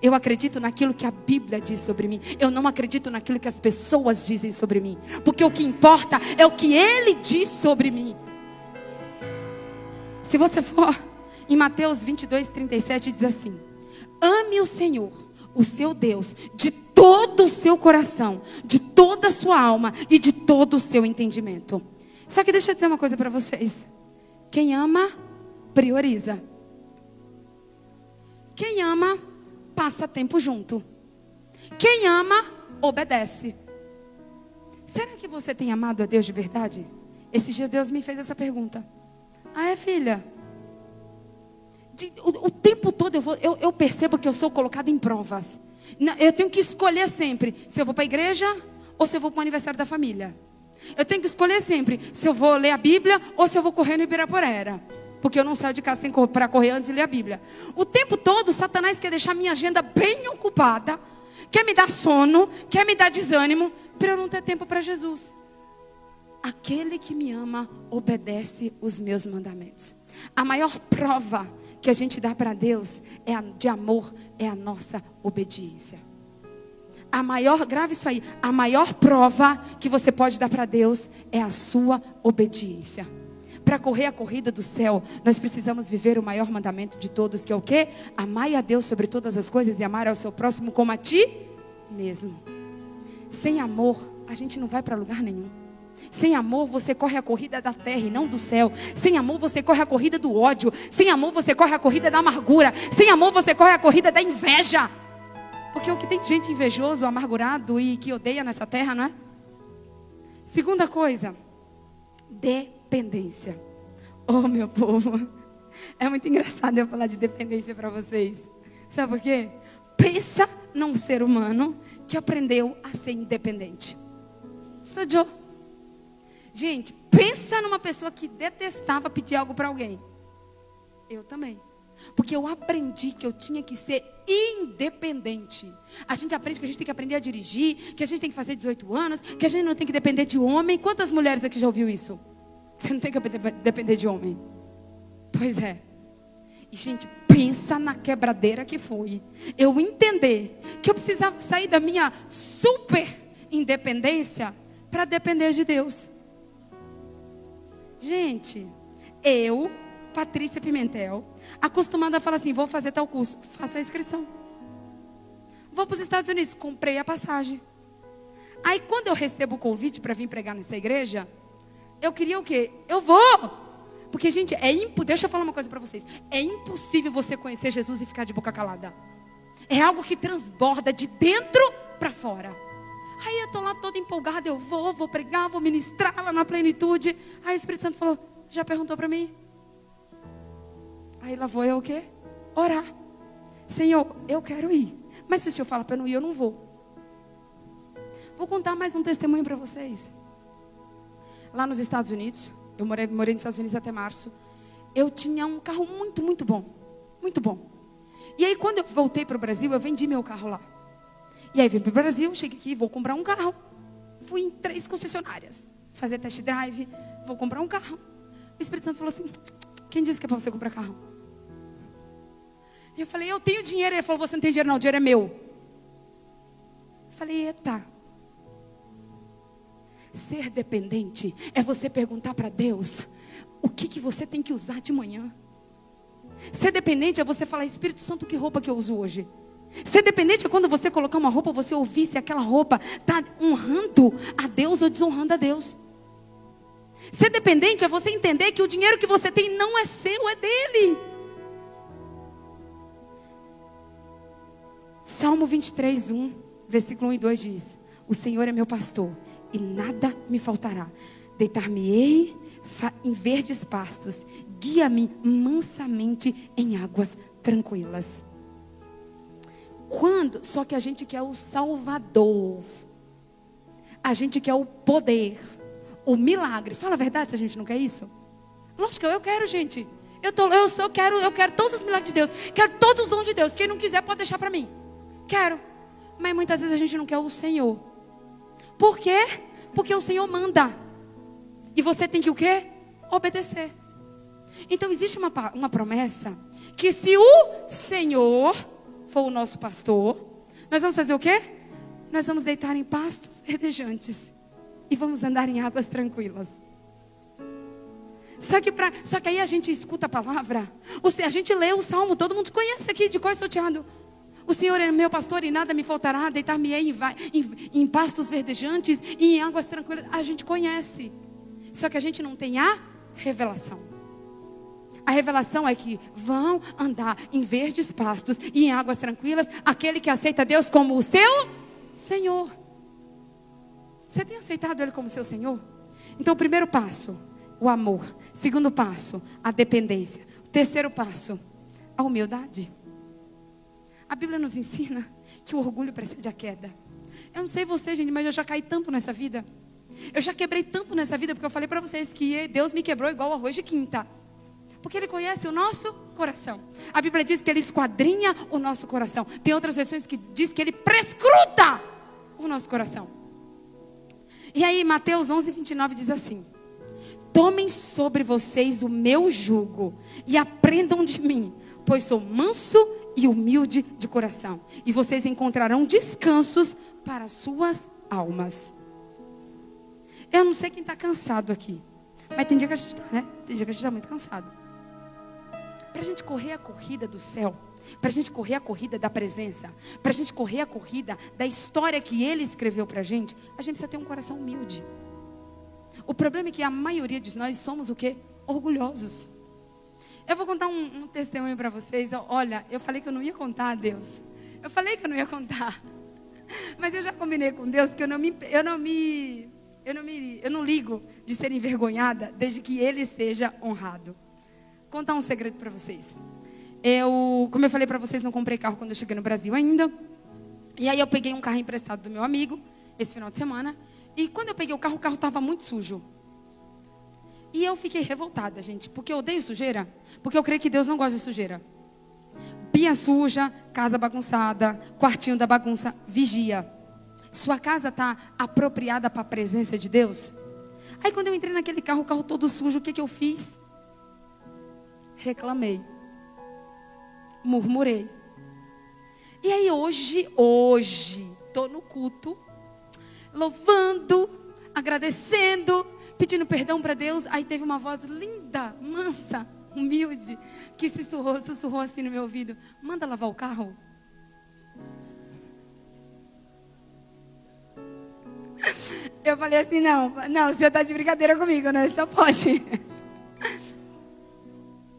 Eu acredito naquilo que a Bíblia diz sobre mim. Eu não acredito naquilo que as pessoas dizem sobre mim. Porque o que importa é o que Ele diz sobre mim. Se você for em Mateus 22, 37, diz assim: Ame o Senhor, o seu Deus, de todo o seu coração, de toda a sua alma e de todo o seu entendimento. Só que deixa eu dizer uma coisa para vocês. Quem ama, prioriza. Quem ama, passa tempo junto. Quem ama, obedece. Será que você tem amado a Deus de verdade? Esses dias Deus me fez essa pergunta. Ah, é filha? De, o, o, tempo todo eu, vou, eu, eu percebo que eu sou colocada em provas. Eu tenho que escolher sempre se eu vou para a igreja ou se eu vou para o aniversário da família. Eu tenho que escolher sempre se eu vou ler a Bíblia ou se eu vou correr no Ibirapuera. Porque eu não saio de casa para correr antes de ler a Bíblia. O tempo todo, Satanás quer deixar minha agenda bem ocupada, quer me dar sono, quer me dar desânimo, para eu não ter tempo para Jesus. Aquele que me ama obedece os meus mandamentos. A maior prova que a gente dá para Deus é a, de amor é a nossa obediência a maior, grave isso aí, a maior prova que você pode dar para Deus é a sua obediência. Para correr a corrida do céu, nós precisamos viver o maior mandamento de todos, que é o quê? Amar a Deus sobre todas as coisas e amar ao seu próximo como a ti mesmo. Sem amor, a gente não vai para lugar nenhum. Sem amor, você corre a corrida da terra e não do céu. Sem amor, você corre a corrida do ódio. Sem amor, você corre a corrida da amargura. Sem amor, você corre a corrida da inveja. Porque o que tem gente invejoso, amargurado e que odeia nessa terra, não é? Segunda coisa, dependência. Oh, meu povo, é muito engraçado eu falar de dependência para vocês. Sabe por quê? Pensa num ser humano que aprendeu a ser independente. Sou eu. Gente, pensa numa pessoa que detestava pedir algo para alguém. Eu também. Porque eu aprendi que eu tinha que ser independente. A gente aprende que a gente tem que aprender a dirigir, que a gente tem que fazer 18 anos, que a gente não tem que depender de homem. Quantas mulheres aqui já ouviu isso? Você não tem que depender de homem. Pois é. E, gente, pensa na quebradeira que foi. Eu entender que eu precisava sair da minha super independência para depender de Deus. Gente, eu, Patrícia Pimentel, acostumada a falar assim: vou fazer tal curso, faço a inscrição. Vou para os Estados Unidos, comprei a passagem. Aí quando eu recebo o convite para vir pregar nessa igreja, eu queria o quê? Eu vou. Porque, gente, é deixa eu falar uma coisa para vocês. É impossível você conhecer Jesus e ficar de boca calada. É algo que transborda de dentro para fora. Aí eu tô lá toda empolgada, eu vou, vou pregar, vou ministrar lá na plenitude. Aí o Espírito Santo falou: "Já perguntou para mim?" Aí lá vou eu o quê? Orar. Senhor, eu quero ir. Mas se o Senhor fala para não ir, eu não vou. Vou contar mais um testemunho para vocês. Lá nos Estados Unidos, eu morei, morei nos Estados Unidos até março. Eu tinha um carro muito, muito bom. Muito bom. E aí, quando eu voltei para o Brasil, eu vendi meu carro lá. E aí, vim para o Brasil, cheguei aqui, vou comprar um carro. Fui em três concessionárias. Fazer test drive, vou comprar um carro. O Espírito Santo falou assim: Quem disse que é para você comprar carro? E eu falei: Eu tenho dinheiro. Ele falou: Você não tem dinheiro, não, o dinheiro é meu. Eu falei: Eita. Ser dependente é você perguntar para Deus o que, que você tem que usar de manhã. Ser dependente é você falar, Espírito Santo, que roupa que eu uso hoje? Ser dependente é quando você colocar uma roupa, você ouvir se aquela roupa está honrando a Deus ou desonrando a Deus. Ser dependente é você entender que o dinheiro que você tem não é seu, é dele. Salmo 23, 1, versículo 1 e 2 diz: O Senhor é meu pastor e nada me faltará. Deitar-me-ei em verdes pastos, guia-me mansamente em águas tranquilas. Quando, só que a gente quer o Salvador, a gente quer o poder, o milagre. Fala a verdade se a gente não quer isso. Lógico eu quero, gente. Eu, tô, eu, só quero, eu quero todos os milagres de Deus. Quero todos os dons de Deus. Quem não quiser pode deixar para mim. Quero. Mas muitas vezes a gente não quer o Senhor. Por quê? Porque o Senhor manda. E você tem que o quê? Obedecer. Então existe uma, uma promessa que se o Senhor for o nosso pastor, nós vamos fazer o quê? Nós vamos deitar em pastos verdejantes e vamos andar em águas tranquilas. Só que, pra, só que aí a gente escuta a palavra, a gente lê o salmo, todo mundo conhece aqui de qual é sorteado. O Senhor é meu pastor e nada me faltará, deitar-me-ei em, em, em pastos verdejantes e em águas tranquilas. A gente conhece, só que a gente não tem a revelação. A revelação é que vão andar em verdes pastos e em águas tranquilas aquele que aceita Deus como o seu Senhor. Você tem aceitado Ele como seu Senhor? Então, o primeiro passo, o amor. Segundo passo, a dependência. O terceiro passo, a humildade. A Bíblia nos ensina que o orgulho precede a queda. Eu não sei você, gente, mas eu já caí tanto nessa vida. Eu já quebrei tanto nessa vida, porque eu falei para vocês que Deus me quebrou igual arroz de quinta. Porque Ele conhece o nosso coração. A Bíblia diz que Ele esquadrinha o nosso coração. Tem outras versões que diz que Ele prescruta o nosso coração. E aí, Mateus 11, 29 diz assim: Tomem sobre vocês o meu jugo e aprendam de mim, pois sou manso e humilde de coração, e vocês encontrarão descansos para suas almas. Eu não sei quem está cansado aqui, mas tem dia que a gente está, né? Tem dia que a gente está muito cansado. Para a gente correr a corrida do céu, para a gente correr a corrida da presença, para a gente correr a corrida da história que Ele escreveu para a gente, a gente precisa ter um coração humilde. O problema é que a maioria de nós somos o quê? Orgulhosos. Eu vou contar um, um testemunho para vocês. Olha, eu falei que eu não ia contar a Deus. Eu falei que eu não ia contar. Mas eu já combinei com Deus que eu não me, eu não me, eu não me, eu não ligo de ser envergonhada desde que Ele seja honrado. Vou contar um segredo para vocês. Eu, como eu falei para vocês, não comprei carro quando eu cheguei no Brasil ainda. E aí eu peguei um carro emprestado do meu amigo esse final de semana. E quando eu peguei o carro, o carro estava muito sujo. E eu fiquei revoltada, gente, porque eu odeio sujeira, porque eu creio que Deus não gosta de sujeira. Pia suja, casa bagunçada, quartinho da bagunça, vigia. Sua casa está apropriada para a presença de Deus? Aí quando eu entrei naquele carro, o carro todo sujo, o que, que eu fiz? Reclamei. Murmurei. E aí hoje, hoje, estou no culto, louvando, agradecendo, pedindo perdão para Deus. Aí teve uma voz linda, mansa, humilde, que sussurrou, sussurrou assim no meu ouvido: Manda lavar o carro. Eu falei assim: Não, não, o senhor está de brincadeira comigo, não, só pode.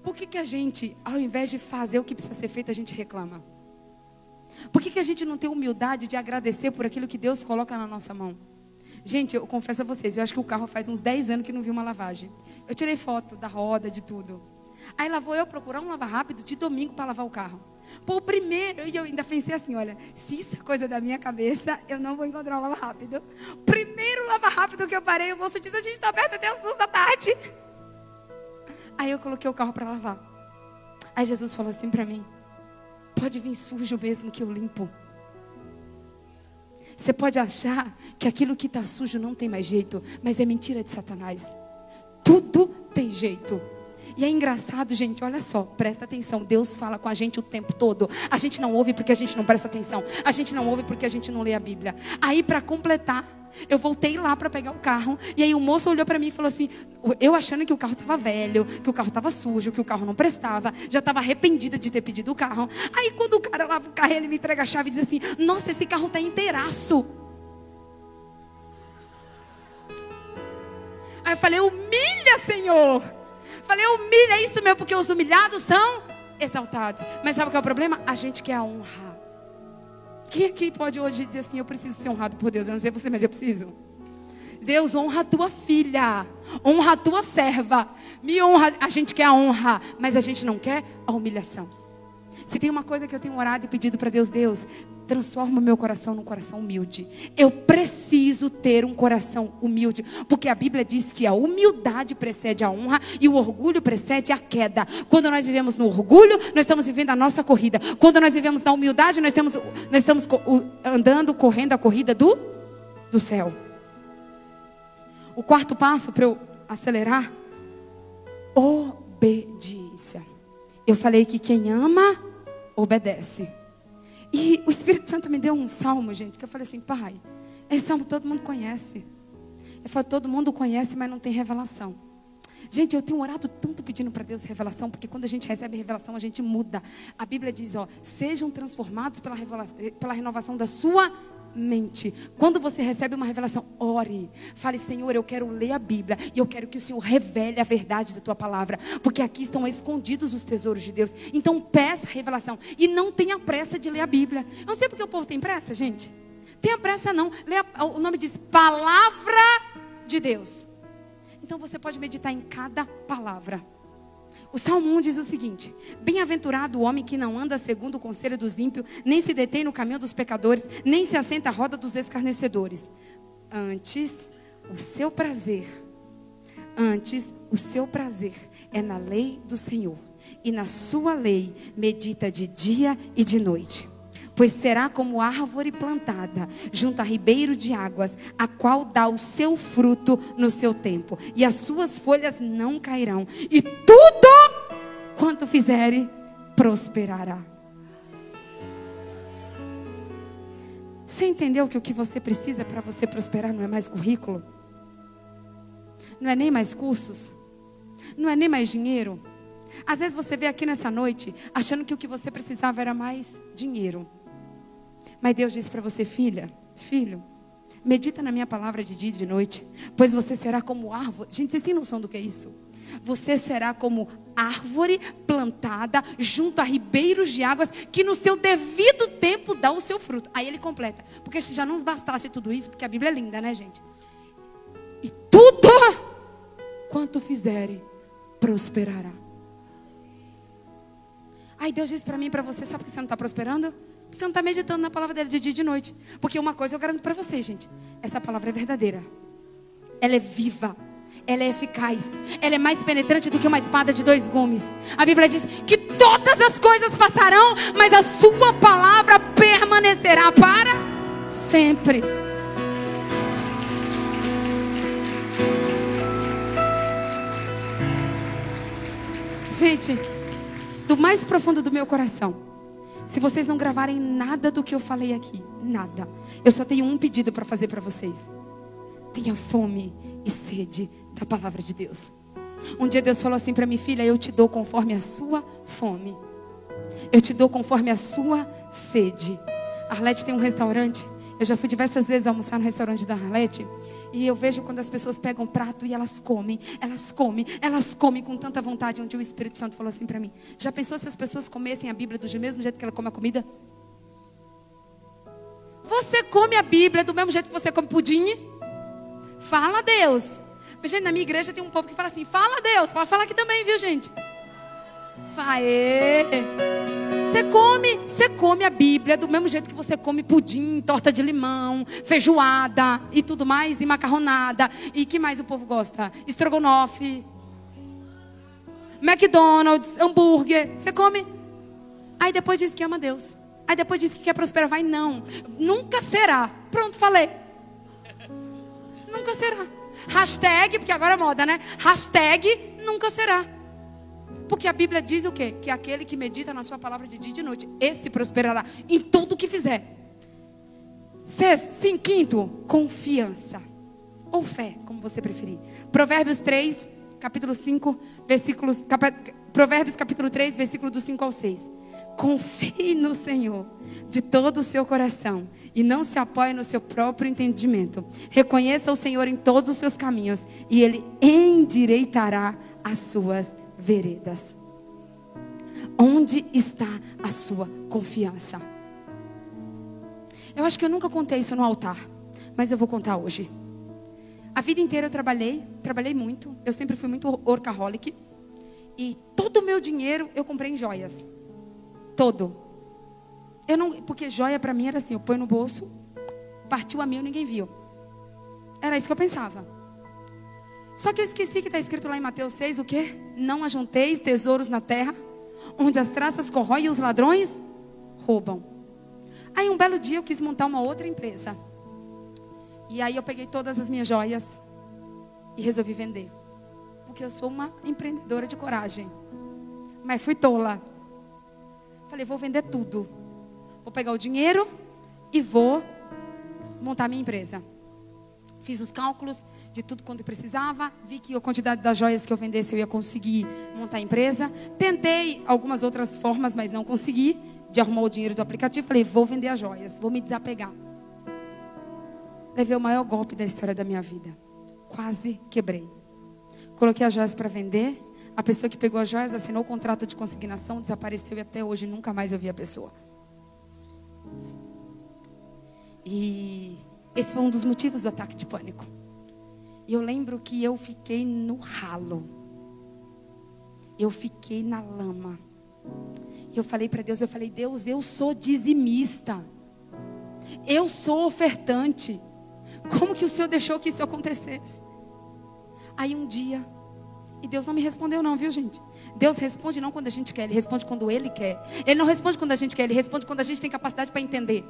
Por que, que a gente, ao invés de fazer o que precisa ser feito, a gente reclama? Por que, que a gente não tem humildade de agradecer por aquilo que Deus coloca na nossa mão? Gente, eu confesso a vocês, eu acho que o carro faz uns 10 anos que não viu uma lavagem. Eu tirei foto da roda, de tudo. Aí lá vou eu procurar um lava rápido de domingo para lavar o carro. Pô, o primeiro, e eu ainda pensei assim: olha, se isso é coisa da minha cabeça, eu não vou encontrar um lava rápido. Primeiro lava rápido que eu parei, o moço disse: a gente está aberto até as duas da tarde. Aí eu coloquei o carro para lavar. Aí Jesus falou assim para mim: pode vir sujo mesmo que eu limpo. Você pode achar que aquilo que está sujo não tem mais jeito, mas é mentira de Satanás. Tudo tem jeito. E é engraçado, gente, olha só, presta atenção. Deus fala com a gente o tempo todo. A gente não ouve porque a gente não presta atenção. A gente não ouve porque a gente não lê a Bíblia. Aí, para completar, eu voltei lá para pegar o carro. E aí o moço olhou para mim e falou assim: eu achando que o carro estava velho, que o carro estava sujo, que o carro não prestava, já estava arrependida de ter pedido o carro. Aí quando o cara lava o carro, ele me entrega a chave e diz assim: Nossa, esse carro está inteiraço. Aí eu falei: Humilha, Senhor. Falei, humilha, é isso mesmo, porque os humilhados são exaltados. Mas sabe qual é o problema? A gente quer a honra. Quem aqui pode hoje dizer assim: Eu preciso ser honrado por Deus? Eu não sei você, mas eu preciso. Deus honra a tua filha, honra a tua serva, me honra. A gente quer a honra, mas a gente não quer a humilhação. Se tem uma coisa que eu tenho orado e pedido para Deus, Deus, transforma o meu coração num coração humilde. Eu preciso ter um coração humilde, porque a Bíblia diz que a humildade precede a honra e o orgulho precede a queda. Quando nós vivemos no orgulho, nós estamos vivendo a nossa corrida. Quando nós vivemos na humildade, nós, temos, nós estamos andando, correndo a corrida do, do céu. O quarto passo para eu acelerar, obediência. Eu falei que quem ama obedece. E o Espírito Santo me deu um salmo, gente, que eu falei assim, pai, esse salmo todo mundo conhece. Eu falo, todo mundo conhece, mas não tem revelação. Gente, eu tenho orado tanto pedindo para Deus revelação, porque quando a gente recebe revelação, a gente muda. A Bíblia diz, ó, sejam transformados pela, pela renovação da sua mente. Quando você recebe uma revelação, ore. Fale, Senhor, eu quero ler a Bíblia e eu quero que o Senhor revele a verdade da tua palavra, porque aqui estão escondidos os tesouros de Deus. Então peça revelação e não tenha pressa de ler a Bíblia. Eu não sei porque o povo tem pressa, gente. Tenha pressa não. A, o nome diz palavra de Deus. Então você pode meditar em cada palavra. O Salmo 1 diz o seguinte: Bem-aventurado o homem que não anda segundo o conselho dos ímpios, nem se detém no caminho dos pecadores, nem se assenta à roda dos escarnecedores. Antes, o seu prazer, antes, o seu prazer é na lei do Senhor, e na sua lei medita de dia e de noite pois será como árvore plantada junto a ribeiro de águas, a qual dá o seu fruto no seu tempo, e as suas folhas não cairão, e tudo quanto fizere prosperará. Você entendeu que o que você precisa para você prosperar não é mais currículo? Não é nem mais cursos? Não é nem mais dinheiro? Às vezes você vê aqui nessa noite achando que o que você precisava era mais dinheiro. Mas Deus disse para você, filha, filho, medita na minha palavra de dia e de noite, pois você será como árvore. Gente, vocês têm noção do que é isso? Você será como árvore plantada junto a ribeiros de águas, que no seu devido tempo dá o seu fruto. Aí ele completa, porque se já não bastasse tudo isso, porque a Bíblia é linda, né, gente? E tudo quanto fizerem prosperará. Aí Deus disse para mim e para você, sabe por que você não está prosperando? Você não está meditando na palavra dele de dia e de noite. Porque uma coisa eu garanto para vocês, gente: essa palavra é verdadeira. Ela é viva. Ela é eficaz. Ela é mais penetrante do que uma espada de dois gumes. A Bíblia diz que todas as coisas passarão, mas a sua palavra permanecerá para sempre. Gente, do mais profundo do meu coração, se vocês não gravarem nada do que eu falei aqui, nada, eu só tenho um pedido para fazer para vocês. tenha fome e sede da palavra de Deus. Um dia Deus falou assim para mim, filha, eu te dou conforme a sua fome. Eu te dou conforme a sua sede. Arlete tem um restaurante. Eu já fui diversas vezes almoçar no restaurante da Arlete. E eu vejo quando as pessoas pegam um prato e elas comem, elas comem, elas comem com tanta vontade. Onde o Espírito Santo falou assim para mim: Já pensou se as pessoas comessem a Bíblia do mesmo jeito que ela come a comida? Você come a Bíblia do mesmo jeito que você come pudim? Fala a Deus. Gente, na minha igreja tem um povo que fala assim: Fala a Deus. Pode falar aqui também, viu, gente? Faê. Você come, você come a Bíblia do mesmo jeito que você come pudim, torta de limão, feijoada e tudo mais, e macarronada. E que mais o povo gosta? Estrogonofe, McDonald's, hambúrguer. Você come. Aí depois diz que ama Deus. Aí depois diz que quer prosperar. Vai, não. Nunca será. Pronto, falei. Nunca será. Hashtag, porque agora é moda, né? Hashtag nunca será. Porque a Bíblia diz o quê? Que aquele que medita na sua palavra de dia e de noite, esse prosperará em tudo o que fizer. Sexto, sim, quinto, confiança. Ou fé, como você preferir. Provérbios 3, capítulo 5, versículos. Cap, Provérbios capítulo 3, versículo do 5 ao 6. Confie no Senhor de todo o seu coração e não se apoie no seu próprio entendimento. Reconheça o Senhor em todos os seus caminhos e Ele endireitará as suas veredas. Onde está a sua confiança? Eu acho que eu nunca contei isso no altar, mas eu vou contar hoje. A vida inteira eu trabalhei, trabalhei muito. Eu sempre fui muito workaholic. E todo o meu dinheiro eu comprei em joias. Todo. Eu não, porque joia para mim era assim, eu ponho no bolso, partiu a mil, ninguém viu. Era isso que eu pensava. Só que eu esqueci que está escrito lá em Mateus 6 o quê? Não ajunteis tesouros na terra, onde as traças corroem e os ladrões roubam. Aí um belo dia eu quis montar uma outra empresa. E aí eu peguei todas as minhas joias e resolvi vender. Porque eu sou uma empreendedora de coragem. Mas fui tola. Falei, vou vender tudo. Vou pegar o dinheiro e vou montar minha empresa. Fiz os cálculos, de tudo quanto precisava, vi que a quantidade das joias que eu vendesse eu ia conseguir montar a empresa. Tentei algumas outras formas, mas não consegui, de arrumar o dinheiro do aplicativo. Falei, vou vender as joias, vou me desapegar. Levei o maior golpe da história da minha vida. Quase quebrei. Coloquei as joias para vender. A pessoa que pegou as joias assinou o contrato de consignação, desapareceu e até hoje nunca mais eu vi a pessoa. E esse foi um dos motivos do ataque de pânico. E eu lembro que eu fiquei no ralo. Eu fiquei na lama. E eu falei para Deus, eu falei, Deus, eu sou dizimista. Eu sou ofertante. Como que o Senhor deixou que isso acontecesse? Aí um dia, e Deus não me respondeu não, viu gente? Deus responde não quando a gente quer, Ele responde quando Ele quer. Ele não responde quando a gente quer, Ele responde quando a gente tem capacidade para entender.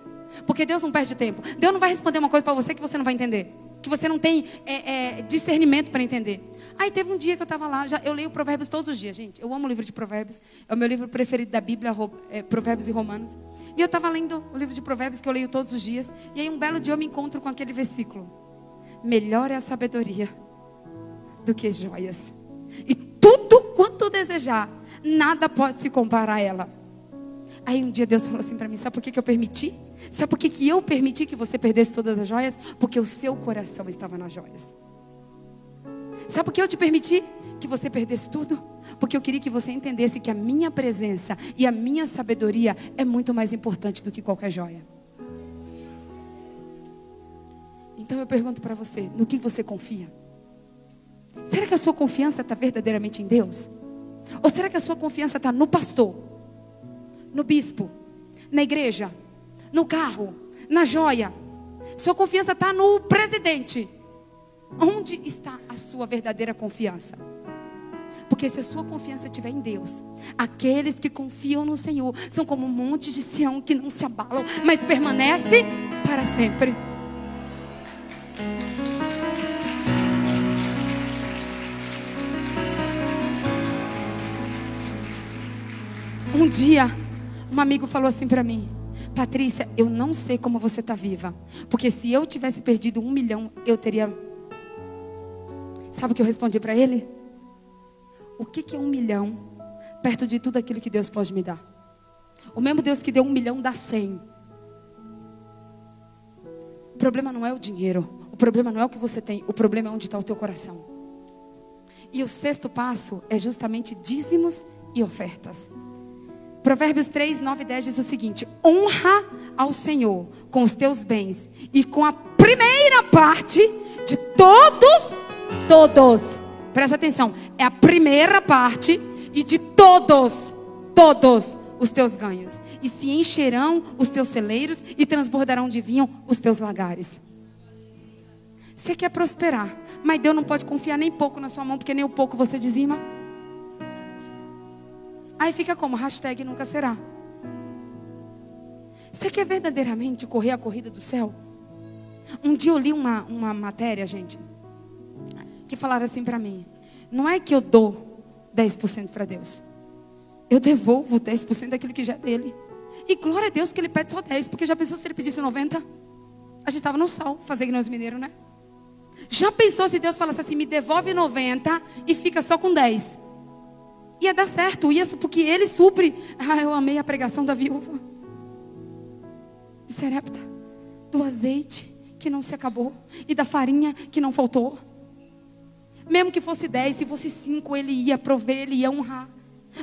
Porque Deus não perde tempo. Deus não vai responder uma coisa para você que você não vai entender que você não tem é, é, discernimento para entender. Aí teve um dia que eu estava lá, já, eu leio Provérbios todos os dias, gente. Eu amo o livro de Provérbios, é o meu livro preferido da Bíblia, é, Provérbios e Romanos. E eu estava lendo o livro de Provérbios que eu leio todos os dias. E aí um belo dia eu me encontro com aquele versículo: Melhor é a sabedoria do que joias. E tudo quanto desejar, nada pode se comparar a ela. Aí um dia Deus falou assim para mim: Sabe por que, que eu permiti? Sabe por que, que eu permiti que você perdesse todas as joias? Porque o seu coração estava nas joias. Sabe por que eu te permiti que você perdesse tudo? Porque eu queria que você entendesse que a minha presença e a minha sabedoria é muito mais importante do que qualquer joia. Então eu pergunto para você: no que você confia? Será que a sua confiança está verdadeiramente em Deus? Ou será que a sua confiança está no pastor? no bispo, na igreja, no carro, na joia. Sua confiança está no presidente. Onde está a sua verdadeira confiança? Porque se a sua confiança estiver em Deus, aqueles que confiam no Senhor são como um monte de Sião que não se abalam, mas permanece para sempre. Um dia um amigo falou assim para mim: Patrícia, eu não sei como você está viva. Porque se eu tivesse perdido um milhão, eu teria Sabe o que eu respondi para ele? O que, que é um milhão perto de tudo aquilo que Deus pode me dar? O mesmo Deus que deu um milhão dá cem. O problema não é o dinheiro. O problema não é o que você tem. O problema é onde está o teu coração. E o sexto passo é justamente dízimos e ofertas. Provérbios 3, 9 e 10 diz o seguinte: honra ao Senhor com os teus bens e com a primeira parte de todos, todos. Presta atenção, é a primeira parte e de todos, todos os teus ganhos. E se encherão os teus celeiros e transbordarão de vinho os teus lagares. Você quer prosperar, mas Deus não pode confiar nem pouco na sua mão, porque nem o pouco você dizima. Aí fica como? Hashtag nunca será. Você quer verdadeiramente correr a corrida do céu? Um dia eu li uma, uma matéria, gente, que falaram assim para mim: não é que eu dou 10% para Deus, eu devolvo 10% daquilo que já é dele. E glória a Deus que ele pede só 10, porque já pensou se ele pedisse 90? A gente estava no sal, fazer que nem os mineiros, né? Já pensou se Deus falasse assim, me devolve 90 e fica só com 10? Ia dar certo, ia, porque ele supre. Ah, eu amei a pregação da viúva. Serepta, do azeite que não se acabou e da farinha que não faltou. Mesmo que fosse 10, se fosse 5, ele ia prover, ele ia honrar.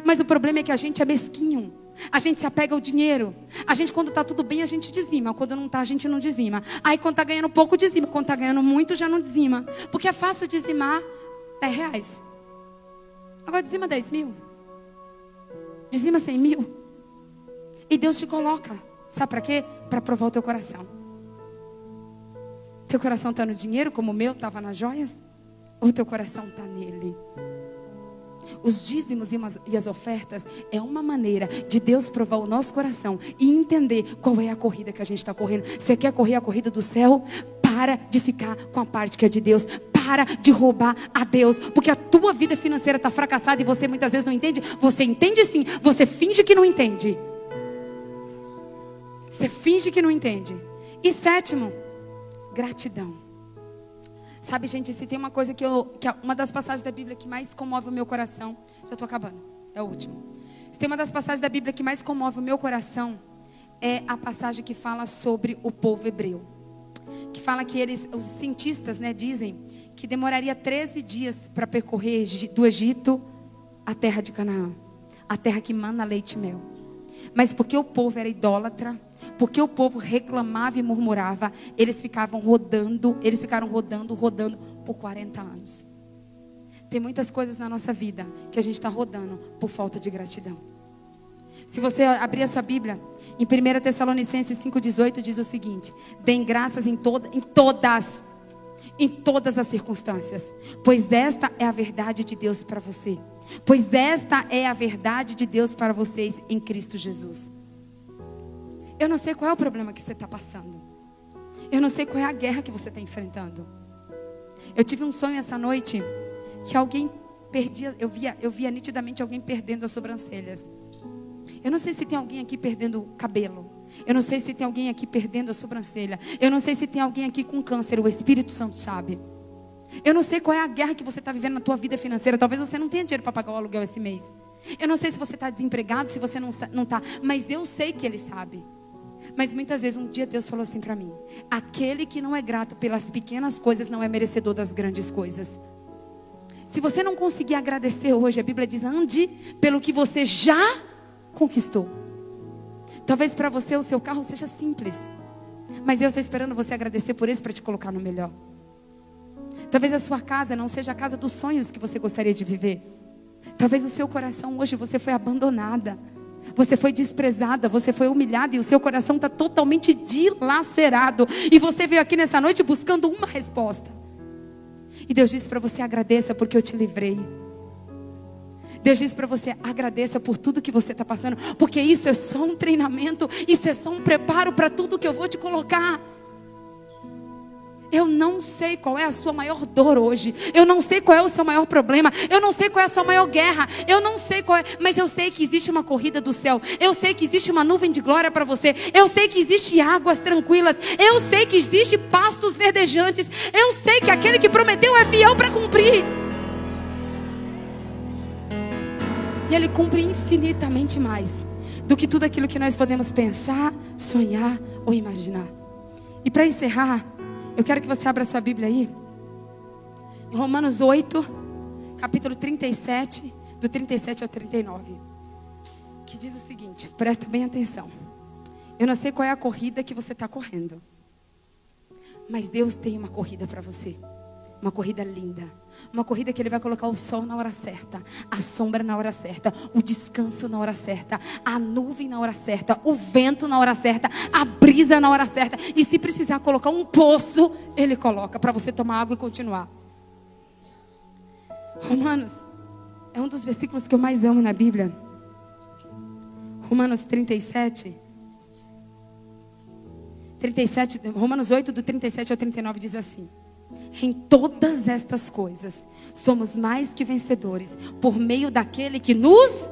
Mas o problema é que a gente é mesquinho. A gente se apega ao dinheiro. A gente, quando está tudo bem, a gente dizima. Quando não está, a gente não dizima. Aí, quando está ganhando pouco, dizima. Quando está ganhando muito, já não dizima. Porque é fácil dizimar 10 reais. Agora, dizima 10 mil. Dizima 100 mil. E Deus te coloca. Sabe para quê? Para provar o teu coração. Teu coração está no dinheiro, como o meu estava nas joias? Ou teu coração está nele? Os dízimos e as ofertas é uma maneira de Deus provar o nosso coração e entender qual é a corrida que a gente está correndo. Você quer correr a corrida do céu? Para de ficar com a parte que é de Deus. Para de roubar a Deus. Porque a tua vida financeira está fracassada e você muitas vezes não entende. Você entende sim, você finge que não entende. Você finge que não entende. E sétimo, gratidão. Sabe, gente, se tem uma coisa que eu. Que é uma das passagens da Bíblia que mais comove o meu coração. Já estou acabando. É o último. Se tem uma das passagens da Bíblia que mais comove o meu coração, é a passagem que fala sobre o povo hebreu. Que fala que eles, os cientistas, né, dizem que demoraria 13 dias para percorrer do Egito à terra de Canaã. A terra que mana leite e mel. Mas porque o povo era idólatra, porque o povo reclamava e murmurava, eles ficavam rodando, eles ficaram rodando, rodando por 40 anos. Tem muitas coisas na nossa vida que a gente está rodando por falta de gratidão. Se você abrir a sua Bíblia, em 1 Tessalonicenses 5,18 diz o seguinte: Deem graças em, toda, em todas, em todas as circunstâncias, pois esta é a verdade de Deus para você. Pois esta é a verdade de Deus para vocês em Cristo Jesus. Eu não sei qual é o problema que você está passando. Eu não sei qual é a guerra que você está enfrentando. Eu tive um sonho essa noite que alguém perdia, eu via, eu via nitidamente alguém perdendo as sobrancelhas. Eu não sei se tem alguém aqui perdendo o cabelo. Eu não sei se tem alguém aqui perdendo a sobrancelha. Eu não sei se tem alguém aqui com câncer. O Espírito Santo sabe. Eu não sei qual é a guerra que você está vivendo na tua vida financeira. Talvez você não tenha dinheiro para pagar o aluguel esse mês. Eu não sei se você está desempregado, se você não está. Mas eu sei que Ele sabe. Mas muitas vezes um dia Deus falou assim para mim: aquele que não é grato pelas pequenas coisas não é merecedor das grandes coisas. Se você não conseguir agradecer hoje, a Bíblia diz: ande pelo que você já conquistou. Talvez para você o seu carro seja simples, mas Deus está esperando você agradecer por isso para te colocar no melhor. Talvez a sua casa não seja a casa dos sonhos que você gostaria de viver. Talvez o seu coração hoje você foi abandonada. Você foi desprezada, você foi humilhada e o seu coração está totalmente dilacerado. E você veio aqui nessa noite buscando uma resposta. E Deus disse para você: agradeça porque eu te livrei. Deus disse para você: agradeça por tudo que você está passando, porque isso é só um treinamento, isso é só um preparo para tudo que eu vou te colocar. Eu não sei qual é a sua maior dor hoje. Eu não sei qual é o seu maior problema. Eu não sei qual é a sua maior guerra. Eu não sei qual é, mas eu sei que existe uma corrida do céu. Eu sei que existe uma nuvem de glória para você. Eu sei que existe águas tranquilas. Eu sei que existe pastos verdejantes. Eu sei que aquele que prometeu é fiel para cumprir. E ele cumpre infinitamente mais do que tudo aquilo que nós podemos pensar, sonhar ou imaginar. E para encerrar, eu quero que você abra sua Bíblia aí. Em Romanos 8, capítulo 37, do 37 ao 39. Que diz o seguinte: presta bem atenção. Eu não sei qual é a corrida que você está correndo, mas Deus tem uma corrida para você. Uma corrida linda. Uma corrida que Ele vai colocar o sol na hora certa, a sombra na hora certa, o descanso na hora certa, a nuvem na hora certa, o vento na hora certa, a brisa na hora certa. E se precisar colocar um poço, Ele coloca para você tomar água e continuar. Romanos é um dos versículos que eu mais amo na Bíblia. Romanos 37. 37, Romanos 8, do 37 ao 39 diz assim. Em todas estas coisas, somos mais que vencedores por meio daquele que nos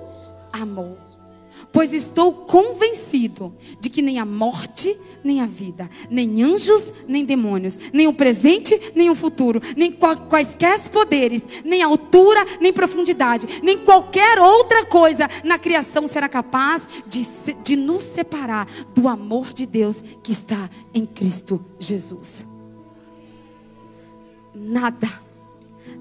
amou. Pois estou convencido de que nem a morte, nem a vida, nem anjos, nem demônios, nem o presente, nem o futuro, nem quaisquer poderes, nem altura, nem profundidade, nem qualquer outra coisa na criação será capaz de, de nos separar do amor de Deus que está em Cristo Jesus nada.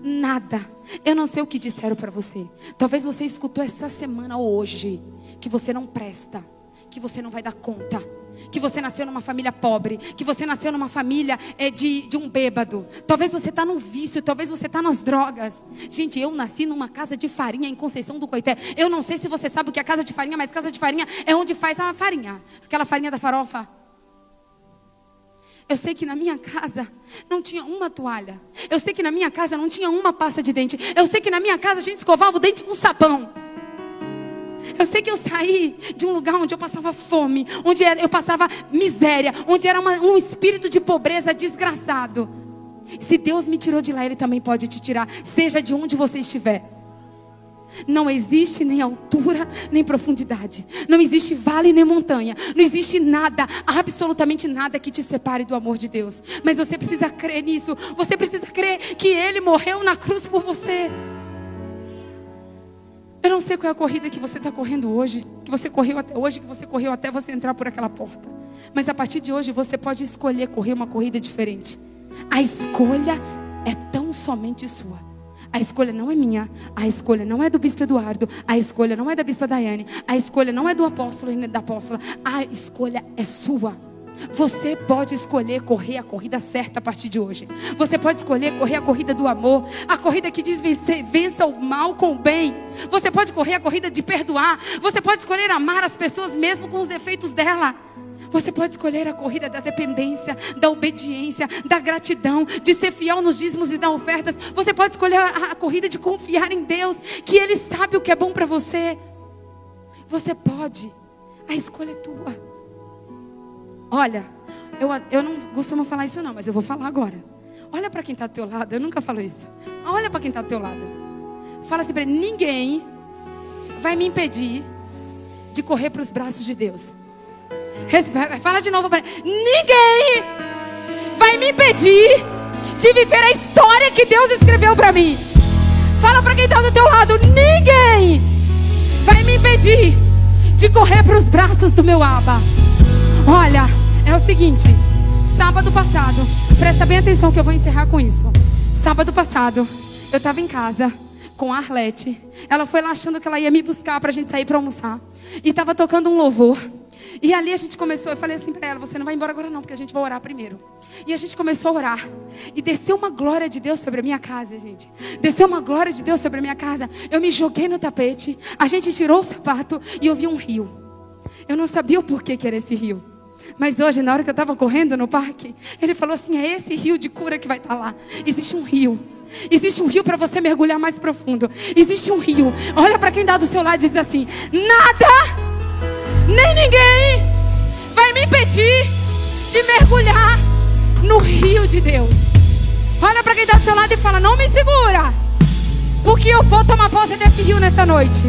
Nada. Eu não sei o que disseram para você. Talvez você escutou essa semana ou hoje que você não presta, que você não vai dar conta, que você nasceu numa família pobre, que você nasceu numa família é, de, de um bêbado. Talvez você está no vício, talvez você está nas drogas. Gente, eu nasci numa casa de farinha em Conceição do Coité. Eu não sei se você sabe o que é casa de farinha, mas casa de farinha é onde faz a farinha, aquela farinha da farofa. Eu sei que na minha casa não tinha uma toalha. Eu sei que na minha casa não tinha uma pasta de dente. Eu sei que na minha casa a gente escovava o dente com sabão. Eu sei que eu saí de um lugar onde eu passava fome, onde eu passava miséria, onde era uma, um espírito de pobreza desgraçado. Se Deus me tirou de lá, Ele também pode te tirar, seja de onde você estiver. Não existe nem altura nem profundidade. Não existe vale nem montanha. Não existe nada, absolutamente nada que te separe do amor de Deus. Mas você precisa crer nisso. Você precisa crer que Ele morreu na cruz por você. Eu não sei qual é a corrida que você está correndo hoje, que você correu até hoje, que você correu até você entrar por aquela porta. Mas a partir de hoje você pode escolher correr uma corrida diferente. A escolha é tão somente sua. A escolha não é minha, a escolha não é do bispo Eduardo, a escolha não é da bispa Daiane, a escolha não é do apóstolo e da apóstola, a escolha é sua. Você pode escolher correr a corrida certa a partir de hoje. Você pode escolher correr a corrida do amor, a corrida que diz vencer, vença o mal com o bem. Você pode correr a corrida de perdoar. Você pode escolher amar as pessoas mesmo com os defeitos dela. Você pode escolher a corrida da dependência, da obediência, da gratidão, de ser fiel nos dízimos e dar ofertas. Você pode escolher a, a corrida de confiar em Deus, que Ele sabe o que é bom para você. Você pode, a escolha é tua. Olha, eu, eu não costumo falar isso não, mas eu vou falar agora. Olha para quem está do teu lado, eu nunca falo isso. Olha para quem está do teu lado. Fala assim para ninguém vai me impedir de correr para os braços de Deus. Fala de novo para Ninguém vai me impedir de viver a história que Deus escreveu para mim. Fala para quem está do teu lado. Ninguém vai me impedir de correr para os braços do meu aba. Olha, é o seguinte. Sábado passado, presta bem atenção que eu vou encerrar com isso. Sábado passado, eu estava em casa com a Arlete. Ela foi lá achando que ela ia me buscar para a gente sair para almoçar. E estava tocando um louvor. E ali a gente começou, eu falei assim para ela: você não vai embora agora não, porque a gente vai orar primeiro. E a gente começou a orar. E desceu uma glória de Deus sobre a minha casa, gente. Desceu uma glória de Deus sobre a minha casa. Eu me joguei no tapete, a gente tirou o sapato e eu vi um rio. Eu não sabia o porquê que era esse rio. Mas hoje, na hora que eu estava correndo no parque, ele falou assim: é esse rio de cura que vai estar tá lá. Existe um rio. Existe um rio para você mergulhar mais profundo. Existe um rio. Olha para quem dá do seu lado e diz assim: nada nem ninguém vai me impedir de mergulhar no rio de Deus. Olha para quem está do seu lado e fala: Não me segura, porque eu vou tomar posse desse rio nessa noite.